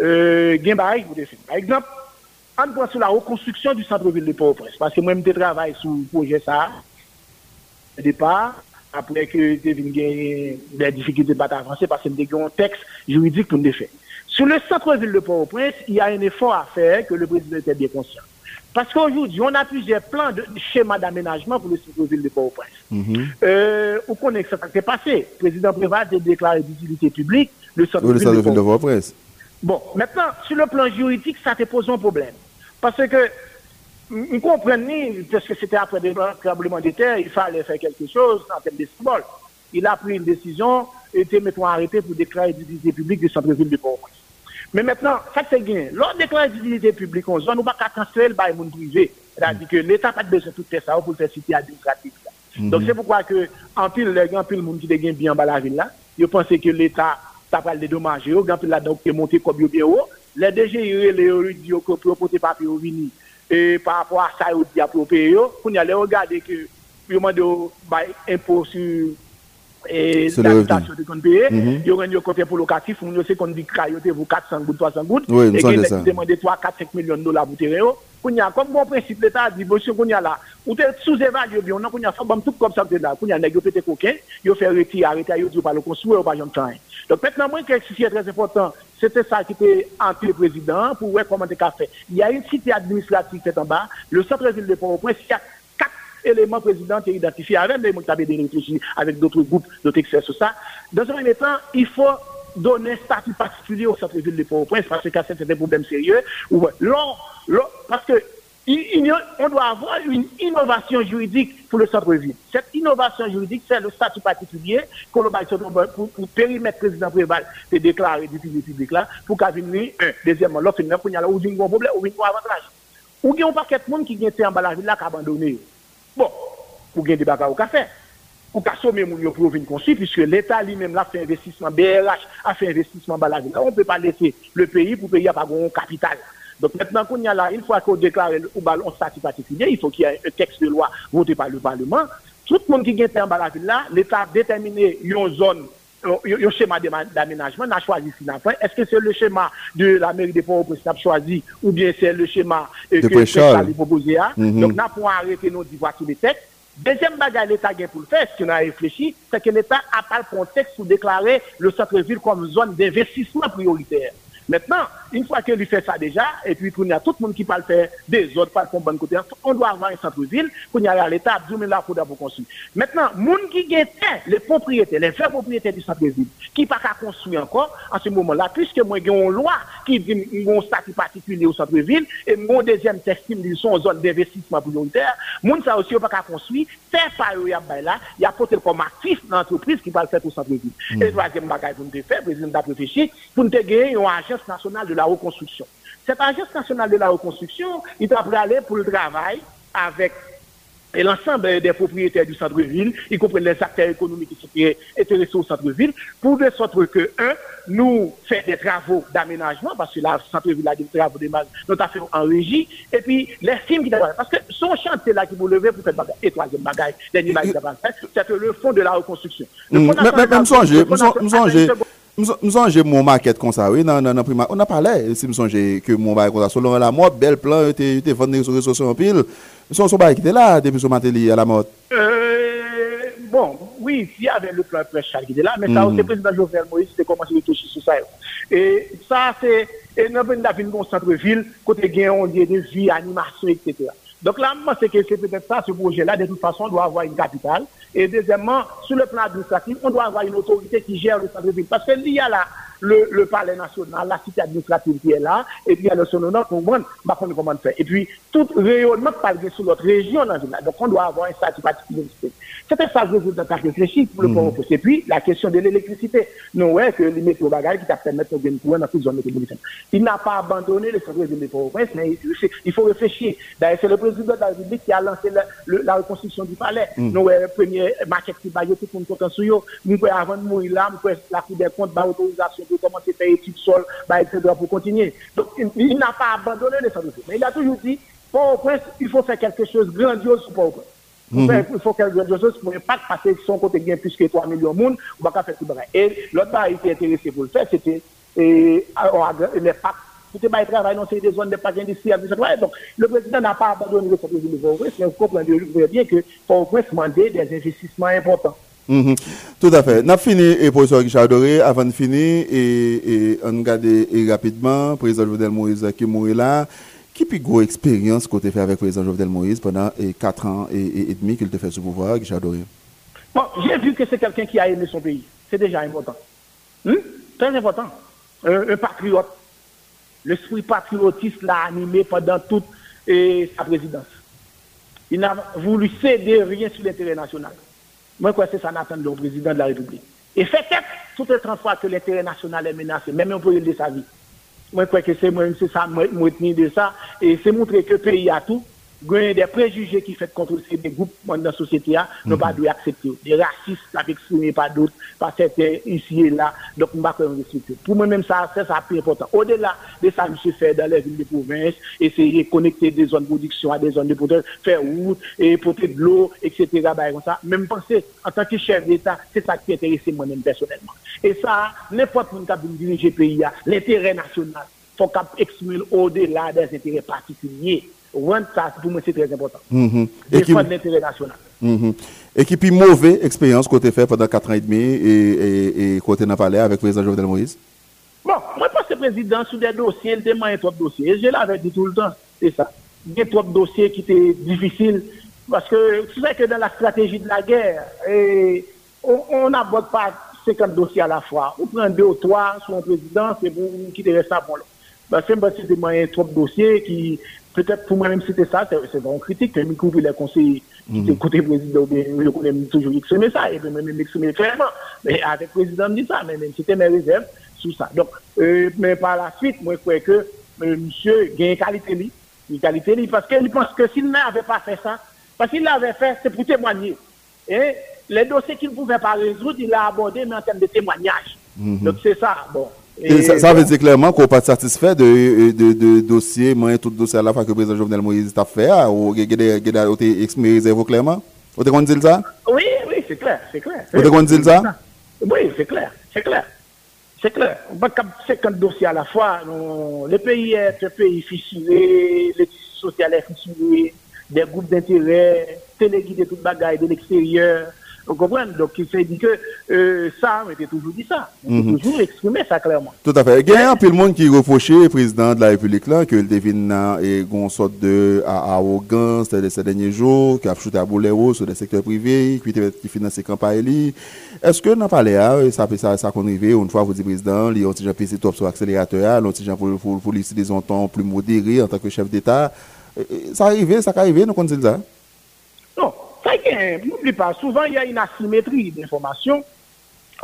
euh, il Par exemple, on prend sur la reconstruction du centre-ville de Port-au-Prince. Parce que moi, je travaille sur le projet ça, au départ, après que j'ai des difficultés de avancer, parce que j'ai un texte juridique pour me faire. Sur le centre-ville de Port-au-Prince, il y a un effort à faire que le président était bien conscient. Parce qu'aujourd'hui, on a plusieurs plans de schéma d'aménagement pour le centre-ville de Port-au-Prince. Mm euh, on connaît ce qui s'est passé? Le président Préval a déclaré d'utilité publique le centre-ville de Port-au-Prince. bon, maintenant, sur le plan juridique, ça te pose un problème. Parce que, on comprend, parce que c'était après des tremblements de terre, il fallait faire quelque chose en termes de symbole. Il a pris une décision et était, mettons, arrêté pour déclarer d'utilité publique du centre-ville de Port-au-Prince. Men maintenant, sa te gen, lor deklan utilite publik on zon, ou baka kansel bay moun prive. Radi ke l'Etat pat besen tout te sa ou pou te siti administratif la. Donk se poukwa ke, anpil le gen, anpil moun ki te gen biyan ba la vil la, yo pense ke l'Etat ta pral de domaje yo, ganpil la donk te monte kob yo biyo yo, le deje yore le yore di yo ko propote papi yo vini, e pa apwa sa yo di aprope yo, pou nye le yo gade ke yo mande yo bay impo su et l'habitation de qu'on paye, il y aura un côté pour locatif, on sait qu'on dit que vous 400 gouttes, 300 gouttes, et qu'il demande 3, 4, 5 millions de dollars pour terrain. Qu'on a comme bon principe, l'État a dit, qu'on y a là, ou t'es sous-évalué, bien, on a qu'on fait tout comme ça, là, qu'on y a négocié fait retirer, arrêter, il dit, pas le construire, pas temps. Donc maintenant, moi, quelque chose qui est très important, c'était ça qui était entre le président, pour voir comment t'es fait. Il y a une cité administrative qui est en bas, le centre-ville de Port-au-Prince, il y a éléments président qui est identifié avec les réfléchir avec d'autres groupes, d'autres excès sur ça. Dans un premier temps, il faut donner un statut particulier au centre-ville de Port-au-Prince parce que c'est un problème sérieux. parce que on doit avoir une innovation juridique pour le centre-ville. Cette innovation juridique, c'est le statut particulier que l'on pour, pour périmètre président Préval de déclarer du public là, pour qu'à venir, un, deuxièmement, l'autre, il y a un problème ou un avantage. Ou il y a un paquet de monde qui vient en bas la ville là qui abandonné. Bon, pour gagner des bagages au café. Pour consommer mon yo pour venir construire, puisque l'État lui-même l'a fait investissement, BRH a fait investissement ville. On ne peut pas laisser le pays pour payer par un capital. Donc maintenant qu'on y a là, une fois qu'on déclare ou ballon statut particulier, il faut qu'il y ait un texte de loi voté par le Parlement. Tout le monde qui est en bas la ville là, l'État a déterminé une zone un schéma d'aménagement, n'a choisi Est-ce que c'est le schéma de la mairie de Port-au-Prince qui a choisi ou bien c'est le schéma
euh, que l'État
a proposé mm Donc, nous pour arrêter nos devoirs tous les textes. Deuxième bagage l'État a pour le faire, ce qu'on a réfléchi, c'est que l'État a pas le contexte pour déclarer le centre-ville comme zone d'investissement prioritaire. Maintenant, une fois que lui fait ça déjà, et puis qu'il y a tout le monde qui parle faire des autres, parle pour bon côté, on doit avoir un centre-ville, qu'on y a l'État, 10 000 là pour construire. Maintenant, monde qui les propriétaires, les vrais propriétaires du centre-ville, qui pas qu'à construire encore, en ce moment-là, puisque moi, j'ai une loi qui dit un statut particulier au centre-ville, et mon deuxième texte, ils sont en zone d'investissement prioritaire, monde ça aussi, pas qu'à construire, faire par eux, là, il y a porté comme actif dans l'entreprise qui va le faire au centre-ville. Mm. Et le troisième bagage pour nous faire, le président réfléchi, pour nous gagner un agence nationale de la reconstruction. Cette agence nationale de la reconstruction, il doit aller pour le travail avec l'ensemble des propriétaires du centre-ville, y compris les acteurs économiques qui sont intéressés au centre-ville, pour de sorte que, un, nous faisons des travaux d'aménagement, parce que le centre-ville a des travaux d'aménagement, nous avons en régie, et puis les films qui parce que son chantier là qui vous levez pour faire bagage, et troisième bagage, dernier bagage, c'est le fond de la reconstruction.
Même songez, me Mwen sonje mwen maket kon sa we nan, nan, nan primat. On a pale, si mwen sonje ke mwen baye kon sa. Solon la mot, bel plan, yo te vande sou resosyon pil. Mwen son baye ki te la depi sou mateli a la mot.
Euh, bon, oui, si ave le plan prechal ki te la, men sa mm. ou se prezident Jovenel Moïse te komanse de touche sou sa yo. E sa se, e nan ven la vin kon santre vil, kote gen yon diye de vi, animasyon, etc. Donc là, moi, c'est que c'est peut-être ça, ce projet-là, de toute façon, on doit avoir une capitale. Et deuxièmement, sur le plan administratif, on doit avoir une autorité qui gère le centre-ville. Parce qu'il y a là le, le, palais national, la cité administrative qui est là, et puis a le sonore, pour moi, on comment faire. Et puis, tout rayonnement parle sur notre région dans Donc, on doit avoir un statut particulier. C'était ça que je voulais réfléchir pour le. Mm. Et puis, la question de l'électricité. Nous, ouais, que les météo bagages qui t'a permis de gagner courant dans toute zone métropolitaine. Il n'a pas abandonné le centre-ville de Port-au-Prince, mais il faut réfléchir. D'ailleurs, c'est le président de la République qui a lancé la, reconstruction du palais. Mm. Nous, ouais, premier maquette qui va tout le monde sur. Nous, avant de mourir là, nous, la Cour des comptes, l'autorisation pour commencer à faire études sol, bah, etc., pour continuer. Donc, il, n'a pas abandonné le centre-ville. Mais il a toujours dit, Port-au-Prince, il faut faire quelque chose de grandiose pour Port-au-Prince. Mhm. Il faut quelque chose pour ne pas passer son côté gain plus que 3 millions de monde, on va faire tout le Et l'autre qui était intéressé pour le faire, c'était les packs. C'était pas travail dans des zones de parcs industriels. Donc, le président n'a pas abandonné le centre de Port-au-Prince, mais vous comprenez bien que Port-au-Prince demandait des investissements importants.
Mm Tout à fait. Avons fini, et professeur Richard Doré, avant de finir, et, et on regarde rapidement, le président Jovenel Moïse qui mourit là. Qui puis gros expérience que tu fait avec le président Jovenel Moïse pendant 4 ans et, demi qu'il te fait ce pouvoir, Richard Doré?
Bon, j'ai vu que c'est quelqu'un qui a aimé son pays. C'est déjà important. Hmm? Très important. un patriote. L'esprit patriotiste l'a animé pendant toute sa présidence. Il n'a voulu céder rien sur l'intérêt national. Moi, crois que ça n'attend le président de la République. Et fait toutes les 30 fois que l'intérêt national est menacé, même un peu de sa vie. Moi, crois que c'est moi, c'est ça, moi, de ça. Et c'est montrer que le pays a tout il des préjugés qui fait contre ces groupes dans la société, nous pas dû accepter. Des racistes qui exprimé par d'autres, par certains ici et là, donc nous ne pouvons pas respecter. Pour moi-même, ça, c'est ça plus important. Au-delà de ça, je fait dans les villes de province, essayer de connecter des zones de production à des zones de production, faire route, et porter de l'eau, etc. Bah, comme ça. Même penser, en tant que chef d'État, c'est ça qui intéresse moi-même personnellement. Et ça, n'importe qui qui diriger le pays, l'intérêt national, il faut qu'on exprime au-delà des intérêts particuliers ça, pour moi, c'est très important. Mm -hmm. Défendre l'intérêt national.
Mm Et qui puis mauvaise expérience côté fait pendant 4 ans et demi et, et, côté n'a parlé avec le président Jovenel Moïse?
Bon, moi, je suis président sur des dossiers, il demande trop de dossiers. Je l'avais dit tout le temps, c'est ça. Il y a trop de dossiers qui étaient difficiles. Parce que tu sais que dans la stratégie de la guerre, et on n'aborde pas 50 dossiers à la fois. On prend deux ou trois sur un président, c'est bon, qui te reste à bon. Parce que c'est trop de dossiers qui peut-être pour moi-même c'était ça, c'est vraiment critique, que Mikou les conseils qui mm. côté président, je connais toujours exprimer ça, et puis même m'exprimer clairement. Mais avec le président, me dit ça, mais même c'était mes réserves sur ça. Donc, euh, mais par la suite, moi, je crois que euh, monsieur a une qualité, une qualité, parce qu'il pense que s'il n'avait pas fait ça, parce qu'il l'avait fait, c'est pour témoigner. Et les dossiers qu'il ne pouvait pas résoudre, il l'a abordé, mais en termes de témoignage. Mm-hmm. Donc, c'est ça. Bon,
Sa vezi klerman ko pati satisfè de dosye, mwen tout dosye la fak yo prezident Jovenel Moïse ta fè a, ou gèdè ou te eksme rezèvo klerman? Ou te kon dil sa?
Oui, oui, c'est clair, c'est clair.
Ou te kon dil sa?
Oui, c'est clair, c'est clair. C'est clair. On bat cap 50 dossiers à la fois. Le pays est un pays fissuré, le tissu social est fissuré, des groupes d'intérêt, téléguidés toute bagaille de l'extérieur, Vous comprenez Donc, il s'est dit que euh, ça, on était toujours dit ça. On mm -hmm. toujours exprimé ça clairement.
Tout à fait. Il y a un peu de monde qui reprochait le président de la République là, que le devine une sorte d'arrogance de, ces derniers jours, qui a foutu à boulet sur des secteurs privés, qui finance les campagnes. Est-ce que dans le là, ça peut ça, ça arrive, une fois vous dites président, il y a un petit top sur l'accélérateur, l'antigen pour, pour, pour l'utiliser un temps plus modéré en tant que chef d'État. Euh, ça arrive, ça arrive, nous connaissons ça.
Sa gen, n'oubli pa, souvan y a yon asimetri d'informasyon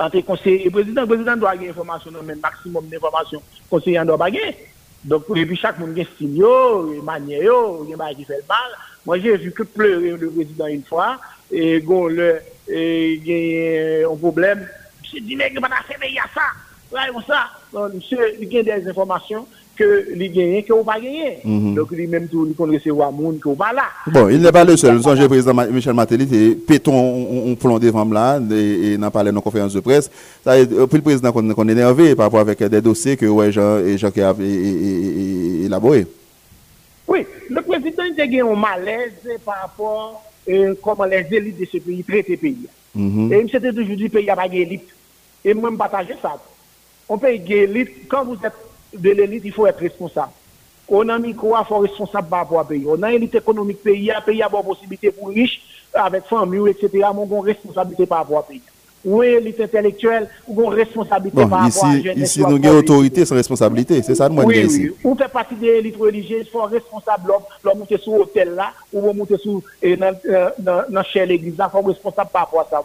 ante konseye prezident. Prezident do a gen informasyon nan men maksimum d'informasyon konseye an do a gen. Donk pou epi chak moun gen stil yo, manye yo, gen ba ki fel mal. Mwen jè vu ke pleure le prezident yon fwa, e gon le gen yon problem. Mwen jè di nek, mwen a feve ya sa, la yon sa. Mwen jè gen des informasyon. Que les gagnent, que vous pas gagné. Mm Donc, lui-même, tout, il connaît recevoir monde que vous pas là.
Bon, il n'est pas le seul. Le président Michel Matéli, péton, on plan devant là, et, n'a parlé dans la conférence de presse. Ça, puis le président qu'on est énervé par rapport avec des dossiers que ouais, Jean, et Jean qui a élaboré.
Oui, le président a gagné un malaise par rapport à euh, comment les élites de ce pays traitent le pays. Mm -hmm. Et c'était toujours dit que le pays n'a pas d'élite. Et moi, je partage ça. On peut élite quand vous êtes de l'élite, il faut être responsable. On a mis quoi, il faut être responsable par rapport à pays. On a une élite économique pays, un pays a bonne possibilité pour riches, avec famille, etc. Mais on a une responsabilité par rapport à pays. Oui, lutte intellectuelle, ou bon responsabilité bon, par ici, rapport à
la jeunesse. Ici, nous avons autorité sans responsabilité, c'est ça nous
oui, oui. ici. Ou fait partie des élites religieuses, sont responsables, l'homme monter sur l'hôtel là, ou monter sur dans euh, chez l'église, là, sont responsables par rapport à ça,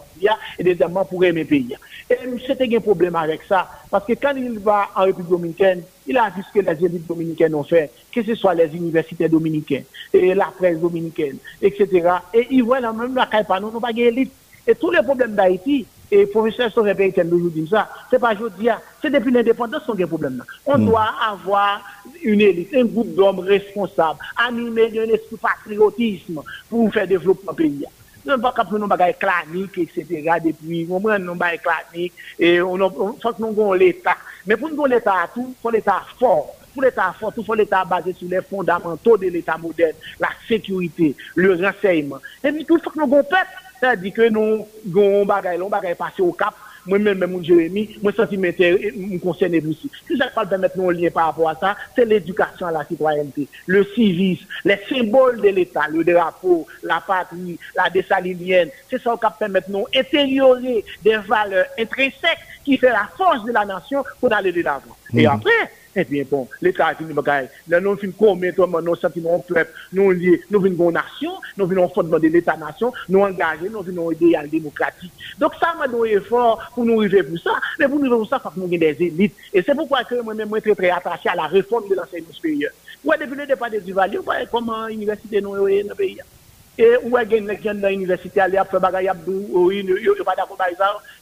et deuxièmement pour aimer pays. Et c'était un problème avec ça, parce que quand il va en République dominicaine, il a vu ce que les élites dominicaines ont fait, que ce soit les universités dominicaines, et la presse dominicaine, etc. Et ils voient la même la caille nous, nous pas d'élite. Et tous les problèmes d'Haïti, Et professeur Sauvé Péritel nous dit ça. C'est pas aujourd'hui, c'est depuis l'indépendance qu'on a un problème. On mm. doit avoir une élite, un groupe d'hommes responsables, animés d'un esprit patriotisme pour faire développer le pays. Nous pas capable nous bagaille clanique, etc. Depuis, on prend nous bagaille clanique, et on, faut que nous avons l'État. Mais pour nous avoir l'État tout, il faut l'État fort. Pour l'État fort, tout faut l'État basé sur les fondamentaux de l'État moderne, la sécurité, le renseignement. Et puis tout, faut que nous avons peuple. sa di ke nou goun bagay lon, bagay pase ou kap, mwen men men moun Jeremie, mwen senti mwen ter, mwen konsen e blousi. Si jè pal pèmèt nou liye par rapport a sa, se l'edukasyon la citoyenneté, le civis, le symbol de l'Etat, le drapeau, la patrie, la desalinienne, se sa ou kap pèmèt nou eteriorer de valeur intrinsèk ki fè la force de la nation pou n'ale de l'avant. Mm. Et mhm. après, Ebyen eh bon, l'Etat vini bagay, lè nou vini koumen touman nou senti nou an pleb, nou liye, nou vini goun nasyon, nou vini an fondman de l'Etat-nasyon, nou angaje, nou vini an ideal demokratik. Dok sa man nou efor pou nou rive pou sa, men pou nou rive pou sa fak nou gen des elit. E se pou kwa kè mwen mwen tre tre atache a la reforme de l'enseignement supérieur. Ou a devine depa de Duvalier, ou pa koman universite nou e nan peyi ya. Et où est les gens dans l'université, aller après bagay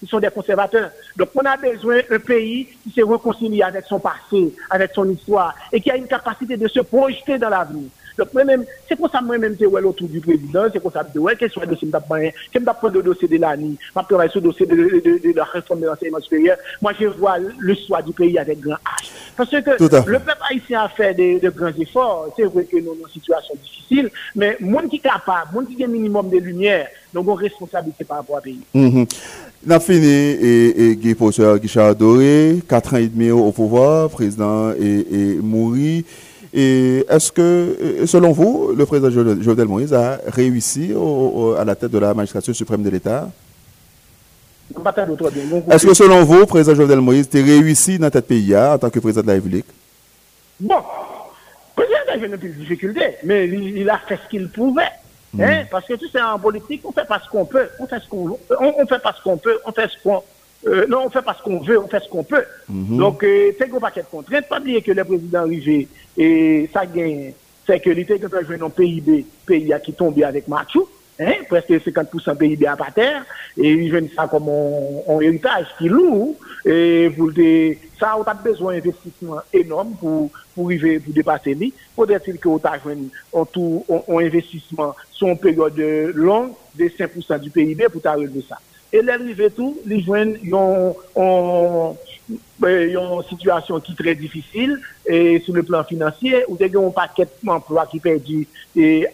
ils sont des conservateurs. Donc on a besoin d'un pays qui se réconcilie avec son passé, avec son histoire, et qui a une capacité de se projeter dans l'avenir. Donc, moi-même, c'est pour ça que moi-même, c'est autour du président, c'est pour ça que ouais, soit le dossier, je prendre le dossier de l'année, je vais travailler sur le dossier de, de, de, la réforme de l'enseignement supérieur. Moi, je vois le choix du pays avec grand H. Parce que le peuple haïtien a fait de, de grands efforts. C'est vrai que nous avons une situation difficile, mais monde qui est capable, monde qui a un minimum de lumière, nous avons une responsabilité par rapport au pays.
Mm On fini et, et Guy Posseur, Guichard Doré, 4 ans et demi au pouvoir, président et, et. Et est-ce que, selon vous, le président Jovenel Moïse a réussi à la tête de la magistrature suprême de l'État? Est-ce que, selon vous, le président Jovenel Moïse a réussi dans cette pays en tant que président de la République?
Bon, le président a eu des difficultés, mais il, a fait ce qu'il pouvait. Hein, hmm. parce que tu sais, en politique, on fait pas ce qu'on peut, on fait ce qu'on on, fait pas ce qu'on peut, on fait ce qu'on euh, non, on fait pas ce qu'on veut, on fait ce qu'on peut. Mhm. Donc, euh, c'est un paquet de contraintes. Pas oublier que le président arrivé, e sa genyen sekurite ke nou jwen nou PIB, peyi a ki tombe avèk Matchou, preske 50% PIB a pa ter, e jwen sa komon eritaj ki lou, e pou lte, sa ou ta bezwen investisman enom pou pou rive, pou depase li, pou detil ki ou ta jwen an tou, an investisman son peryode long de 5% du PIB pou ta releve sa. E lè rive tou, li jwen yon, yon une situation qui est très difficile et sur le plan financier, où il y a un paquet d'emplois qui perdu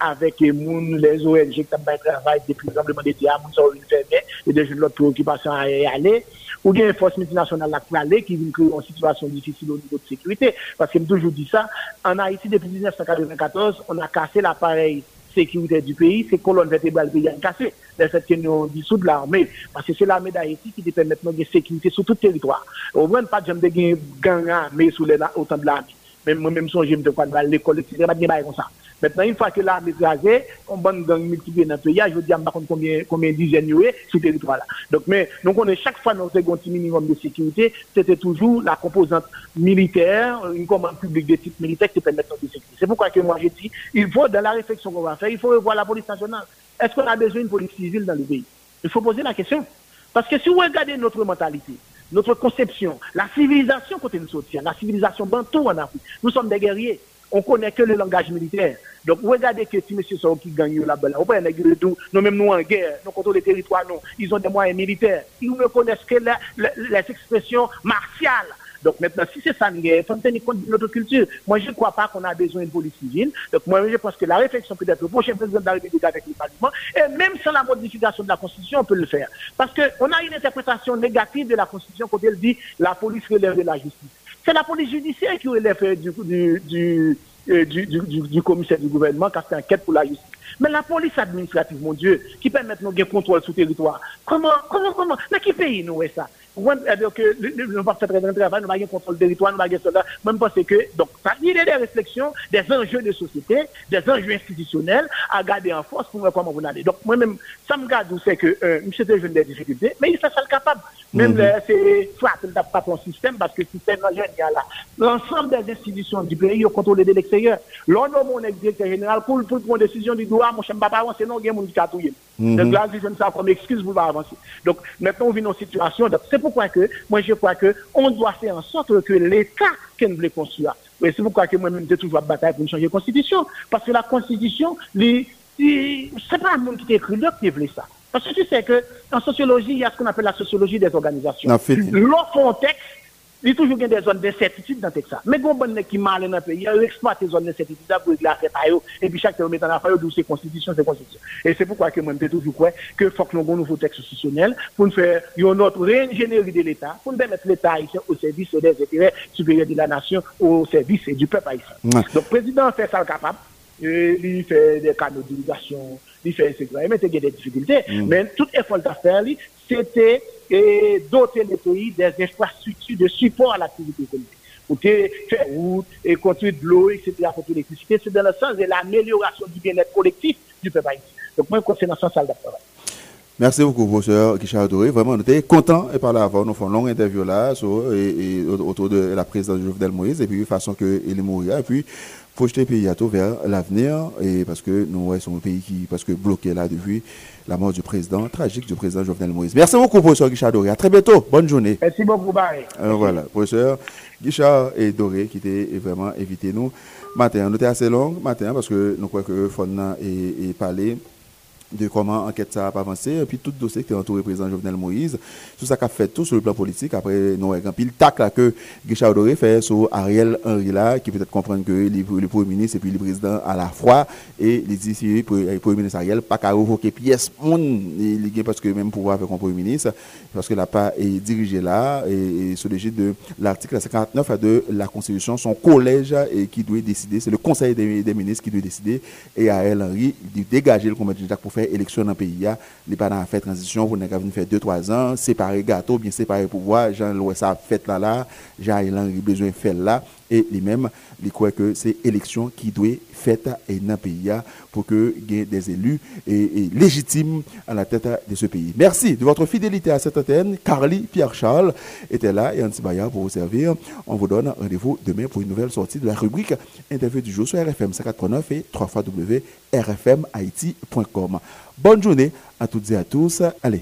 avec les ONG qui travaillent depuis le tremblement d'été, et des jeunes de l'autre préoccupation à aller ou bien une force multinationale qui vient créer une situation difficile au niveau de sécurité. Parce que je toujours dit ça, en Haïti, depuis 1994, on a cassé l'appareil sécurité du pays, c'est colonne vertébrale du pays cassée. Le fait que nous dissoudre l'armée, parce que c'est l'armée d'Haïti qui permet maintenant de sécurité sur tout le territoire. Au moins, pas de gang armé sous les autant de l'armée. Même moi-même, je me dis pas de l'école, etc. Pas de comme ça. Maintenant, une fois que l'armée est on bonne gang multiplié dans le pays, je veux dire, combien, combien dizaines y sur le territoire là. Donc, mais, donc, on est chaque fois dans un minimum de sécurité, c'était toujours la composante militaire, une commande publique de type militaire qui permet de sécurité. C'est pourquoi moi, j'ai dit, il faut, dans la réflexion qu'on va faire, il faut revoir la police nationale. Est-ce qu'on a besoin d'une police civile dans le pays? Il faut poser la question. Parce que si vous regardez notre mentalité, notre conception, la civilisation côté nous sortir, la civilisation bantou en Afrique, nous sommes des guerriers on connaît que le langage militaire. Donc, regardez que si M. Soro qui gagne là-bas, on peut de tout, nous même nous en guerre, nous contre les territoires, non, ils ont des moyens militaires. Ils ne connaissent que les expressions martiales. Donc maintenant, si c'est ça, il faut tenir compte de notre culture. Moi, je ne crois pas qu'on a besoin de police civile. Donc moi, je pense que la réflexion peut être au prochain président de la République avec le Parlement. Et même sans la modification de la Constitution, on peut le faire. Parce qu'on a une interprétation négative de la Constitution quand elle dit la police relève de la justice. C'est la police judiciaire qui relève du, du, du euh, du, du, du, commissaire du gouvernement qui a fait enquête pour la justice. Mais la police administrative, mon Dieu, qui permet de un contrôle sur le territoire, comment, comment, comment, dans quel pays nous est ça? Nous pas faire très travail, nous n'avons pas contrôle territoire, nous n'avons pas cela. Même parce que, donc, ça il y a des réflexions, des enjeux de société, des enjeux institutionnels à garder en force pour voir comment vous allez. Donc, moi-même, ça me garde, c'est que, euh, monsieur jeune des difficultés, mais il fait ça le capable. Même mm c'est soit il n'a pas son système, parce que le système a là. L'ensemble des institutions du pays, ont contrôlé de l'extérieur. A mon directeur général pour, pour prendre une décision du droit, mon cher papa avancer, non, il y a mon qui a Donc là, je ne sais pas comme excuse pour pas avancer. Donc, maintenant, on vit une situation, c'est pourquoi que, moi, je crois que on doit faire en sorte que l'État qu'on veut construire. Et c'est pourquoi que moi-même, j'ai toujours bataille pour changer la Constitution. Parce que la Constitution, les, c'est pas un monde qui écrit là qui veut ça. Parce que tu sais que, en sociologie, il y a ce qu'on appelle la sociologie des organisations. L'autre texte, il y a toujours des zones d'incertitude dans Texas. Mais quand on qui mal dans le pays, il exploite ces zones d'incertitude pour régler affaire et puis chaque met en affaire d'où c'est constitution, c'est constitution. Et c'est pourquoi que moi, je toujours croire que faut que nous ayons un nouveau texte constitutionnel pour nous faire une autre réingénierie de l'État, pour nous permettre l'État haïtien au service des intérêts supérieurs de la nation, au service du peuple haïtien. Donc, le président fait ça capable, il fait des canaux d'irrigation, il fait etc. Mais il y a des difficultés. Mm. Mais tout effort d'affaires, c'était et doter les pays des infrastructures de support à l'activité économique. Pour faire route, et construire de l'eau, etc., pour l'électricité, c'est dans le sens de l'amélioration du bien-être collectif du peuple haïtien. Donc, moi, je dans ce sens de travail.
Merci beaucoup, professeur Guichard Doré. Vraiment, on était content de parler avant. Nous faisons une longue interview là sur, et, autour de la présidence de Jovenel Moïse et puis de façon qu'il est mourir. Et puis, projeter le pays à tout vers l'avenir et parce que nous sommes un pays qui parce que bloqué là depuis la mort du président tragique du président Jovenel Moïse. Merci beaucoup professeur Guichard Doré. À très bientôt. Bonne journée.
Merci beaucoup Barry.
Euh, voilà, professeur Guichard et Doré qui étaient vraiment invité nous matin. On était assez long matin parce que nous croyons que Fonna est parlé de comment enquête ça a avancé, et puis tout dossier qui est entouré président Jovenel Moïse, tout ça qu'a fait tout sur le plan politique, après nous avons le tac là que Guichard Doré fait sur Ariel Henry là, qui peut-être comprendre que le Premier ministre et puis le président à la fois, et les dit si le Premier ministre Ariel pas qu'à revoquer pièce monde, parce que même pouvoir avec un Premier ministre, parce que la pas est dirigé là, et, sous l'égide de l'article 59 de la Constitution, son collège et qui doit décider, c'est le Conseil des, ministres qui doit décider, et Ariel Henry, de dégager le comité pour faire élection dans le pays, il pas dans fait transition pour nous faire 2-3 ans, séparer gâteau, bien séparer pouvoir, Jean ça fait là là, Jean il a besoin de faire là et lui-même, il croit que c'est élection qui doit faite et dans pays pour que des élus et, légitimes à la tête de ce pays. Merci de votre fidélité à cette antenne. Carly Pierre-Charles était là et Antibaya pour vous servir. On vous donne rendez-vous demain pour une nouvelle sortie de la rubrique Interview du jour sur RFM 589 et 3 rfmhaiti.com. Bonne journée à toutes et à tous. Allez.